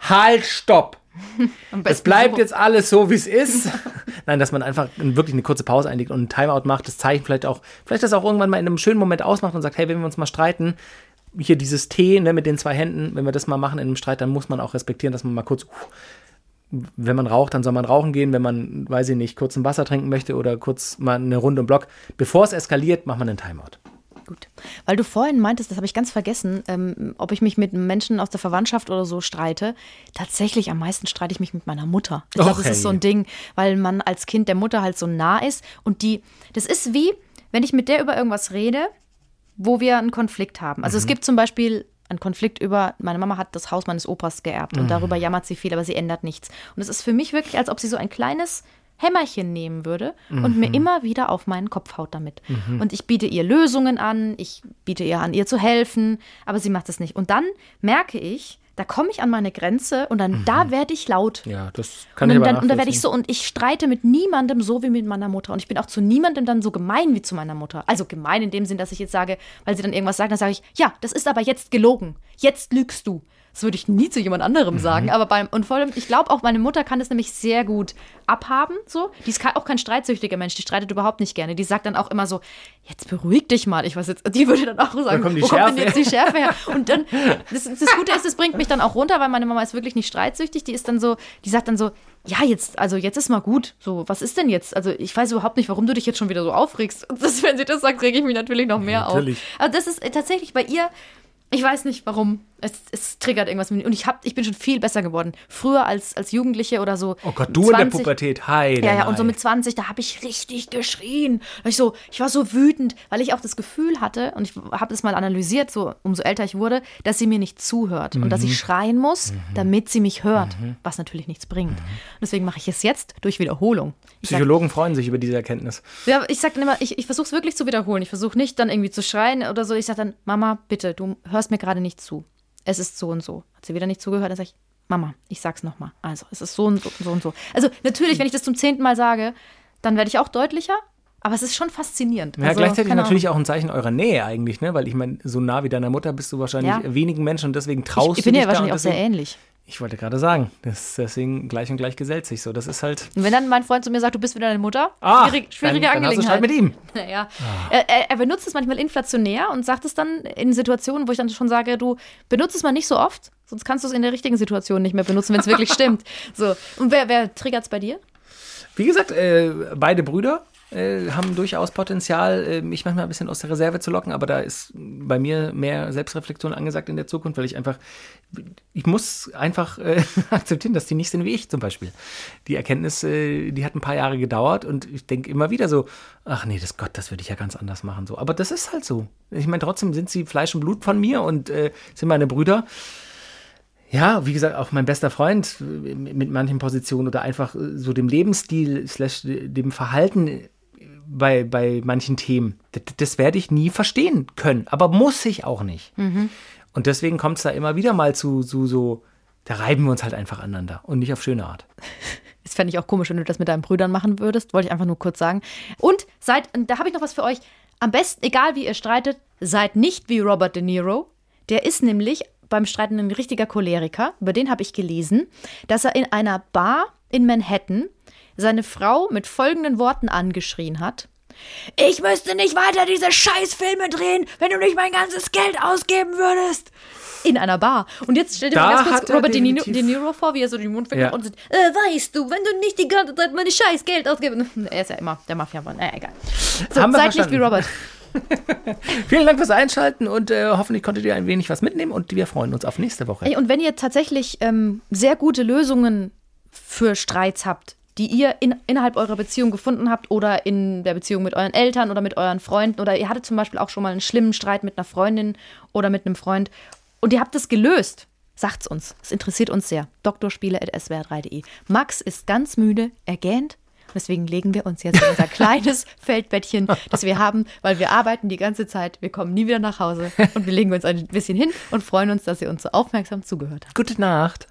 halt, stopp. Es bleibt jetzt alles so, wie es ist. Nein, dass man einfach wirklich eine kurze Pause einlegt und ein Timeout macht, das Zeichen vielleicht auch, vielleicht das auch irgendwann mal in einem schönen Moment ausmacht und sagt, hey, wenn wir uns mal streiten, hier dieses T ne, mit den zwei Händen, wenn wir das mal machen in einem Streit, dann muss man auch respektieren, dass man mal kurz, wenn man raucht, dann soll man rauchen gehen, wenn man, weiß ich nicht, kurz ein Wasser trinken möchte oder kurz mal eine Runde im Block. Bevor es eskaliert, macht man einen Timeout. Gut. Weil du vorhin meintest, das habe ich ganz vergessen, ähm, ob ich mich mit Menschen aus der Verwandtschaft oder so streite. Tatsächlich am meisten streite ich mich mit meiner Mutter. Ich glaube, Och, das ist so ein. Ding, weil man als Kind der Mutter halt so nah ist. Und die, das ist wie, wenn ich mit der über irgendwas rede, wo wir einen Konflikt haben. Also es gibt zum Beispiel einen Konflikt über, meine Mama hat das Haus meines Opas geerbt und darüber jammert sie viel, aber sie ändert nichts. Und es ist für mich wirklich, als ob sie so ein kleines Hämmerchen nehmen würde und mir immer wieder auf meinen Kopf haut damit. Und ich biete ihr Lösungen an, ich biete ihr an, ihr zu helfen, aber sie macht es nicht. Und dann merke ich, da komme ich an meine Grenze und dann da werde ich laut. Ja, das Und kann dann, ich dann, und da werde ich so, und ich streite mit niemandem so wie mit meiner Mutter. Und ich bin auch zu niemandem dann so gemein wie zu meiner Mutter. Also gemein in dem Sinn, dass ich jetzt sage, weil sie dann irgendwas sagt, dann sage ich, ja, das ist aber jetzt gelogen. Jetzt lügst du. Das würde ich nie zu jemand anderem Mhm. sagen. Aber beim, und vor allem, ich glaube auch, meine Mutter kann das nämlich sehr gut abhaben. So. Die ist auch kein streitsüchtiger Mensch, die streitet überhaupt nicht gerne. Die sagt dann auch immer so, jetzt beruhig dich mal. Ich weiß jetzt, die würde dann auch sagen, kommt die wo kommt denn Schärfe jetzt die Schärfe her? Und dann, das, das Gute ist, das bringt mich dann auch runter, weil meine Mama ist wirklich nicht streitsüchtig. Die ist dann so, die sagt dann so, ja, jetzt, also jetzt ist mal gut. So, was ist denn jetzt? Also ich weiß überhaupt nicht, warum du dich jetzt schon wieder so aufregst. Und das, wenn sie das sagt, rege ich mich natürlich noch mehr natürlich. auf. Also das ist äh, tatsächlich bei ihr, ich weiß nicht warum. Es, es triggert irgendwas mit mir. Und ich, hab, ich bin schon viel besser geworden. Früher als, als Jugendliche oder so. Oh Gott, du in der Pubertät, hi. Ja, ja, und so mit 20, da habe ich richtig geschrien. Ich, so, ich war so wütend, weil ich auch das Gefühl hatte, und ich habe das mal analysiert, so umso älter ich wurde, dass sie mir nicht zuhört und dass ich schreien muss, damit sie mich hört, was natürlich nichts bringt. Und deswegen mache ich es jetzt durch Wiederholung. Ich sag, Psychologen freuen sich über diese Erkenntnis. ja, ich sage dann immer, ich, ich versuche es wirklich zu wiederholen. Ich versuche nicht dann irgendwie zu schreien oder so. Ich sage dann, Mama, bitte, du hörst mir gerade nicht zu. Es ist so und so. Hat sie wieder nicht zugehört, dann sage ich, Mama, ich sag's nochmal. Also, es ist so und so und so und so. Also, natürlich, wenn ich das zum zehnten Mal sage, dann werde ich auch deutlicher, aber es ist schon faszinierend. Ja, also, gleichzeitig natürlich auch ein Zeichen eurer Nähe eigentlich, ne? Weil ich meine, so nah wie deiner Mutter bist du wahrscheinlich Ja. wenigen Menschen und deswegen traust Ich, ich bin du ja dich da wahrscheinlich und auch sehr ähnlich. Ich wollte gerade sagen, das, deswegen gleich und gleich gesellt sich so. Das ist halt. Und wenn dann mein Freund zu mir sagt, du bist wieder deine Mutter, Ah, schwierig, schwierige dann, dann hast du Angelegenheit. mit ihm. Naja, er, er, er benutzt es manchmal inflationär und sagt es dann in Situationen, wo ich dann schon sage, du benutzt es mal nicht so oft, sonst kannst du es in der richtigen Situation nicht mehr benutzen, wenn es wirklich stimmt. So. Und wer, wer triggert es bei dir? Wie gesagt, äh, beide Brüder äh, haben durchaus Potenzial, äh, mich manchmal ein bisschen aus der Reserve zu locken, aber da ist bei mir mehr Selbstreflexion angesagt in der Zukunft, weil ich einfach, ich muss einfach äh, akzeptieren, dass die nicht sind wie ich zum Beispiel. Die Erkenntnis, äh, die hat ein paar Jahre gedauert und ich denke immer wieder so, ach nee, das Gott, das würde ich ja ganz anders machen. So. Aber das ist halt so. Ich meine, trotzdem sind sie Fleisch und Blut von mir und äh, sind meine Brüder. Ja, wie gesagt, auch mein bester Freund äh, mit manchen Positionen oder einfach so dem Lebensstil slash dem Verhalten bei, bei manchen Themen. Das, das werde ich nie verstehen können, aber muss ich auch nicht. Und deswegen kommt es da immer wieder mal zu, zu so, da reiben wir uns halt einfach aneinander und nicht auf schöne Art. Das fände ich auch komisch, wenn du das mit deinen Brüdern machen würdest. Wollte ich einfach nur kurz sagen. Und seid, und da habe ich noch was für euch. Am besten, egal wie ihr streitet, seid nicht wie Robert De Niro. Der ist nämlich beim Streiten ein richtiger Choleriker. Über den habe ich gelesen, dass er in einer Bar in Manhattan seine Frau mit folgenden Worten angeschrien hat. Ich müsste nicht weiter diese Scheißfilme drehen, wenn du nicht mein ganzes Geld ausgeben würdest. In einer Bar. Und jetzt stell dir Da mal ganz kurz er Robert De Niro, De Niro vor, wie er so den Mund wegmacht Ja. und sagt, äh, weißt du, wenn du nicht die ganze Zeit meine scheiß Geld ausgibst. Er ist ja immer der Mafia-Mann. Naja, egal. So, Haben seid nicht wie Robert. Vielen Dank fürs Einschalten und äh, hoffentlich konntet ihr ein wenig was mitnehmen und wir freuen uns auf nächste Woche. Ey, und wenn ihr tatsächlich ähm, sehr gute Lösungen für Streits habt, die ihr in, innerhalb eurer Beziehung gefunden habt oder in der Beziehung mit euren Eltern oder mit euren Freunden oder ihr hattet zum Beispiel auch schon mal einen schlimmen Streit mit einer Freundin oder mit einem Freund und ihr habt es gelöst, sagt's uns. Es interessiert uns sehr. Doktorspiele.swr3.de. Max ist ganz müde, er gähnt. Deswegen legen wir uns jetzt in unser kleines Feldbettchen, das wir haben, weil wir arbeiten die ganze Zeit. Wir kommen nie wieder nach Hause und wir legen uns ein bisschen hin und freuen uns, dass ihr uns so aufmerksam zugehört habt. Gute Nacht.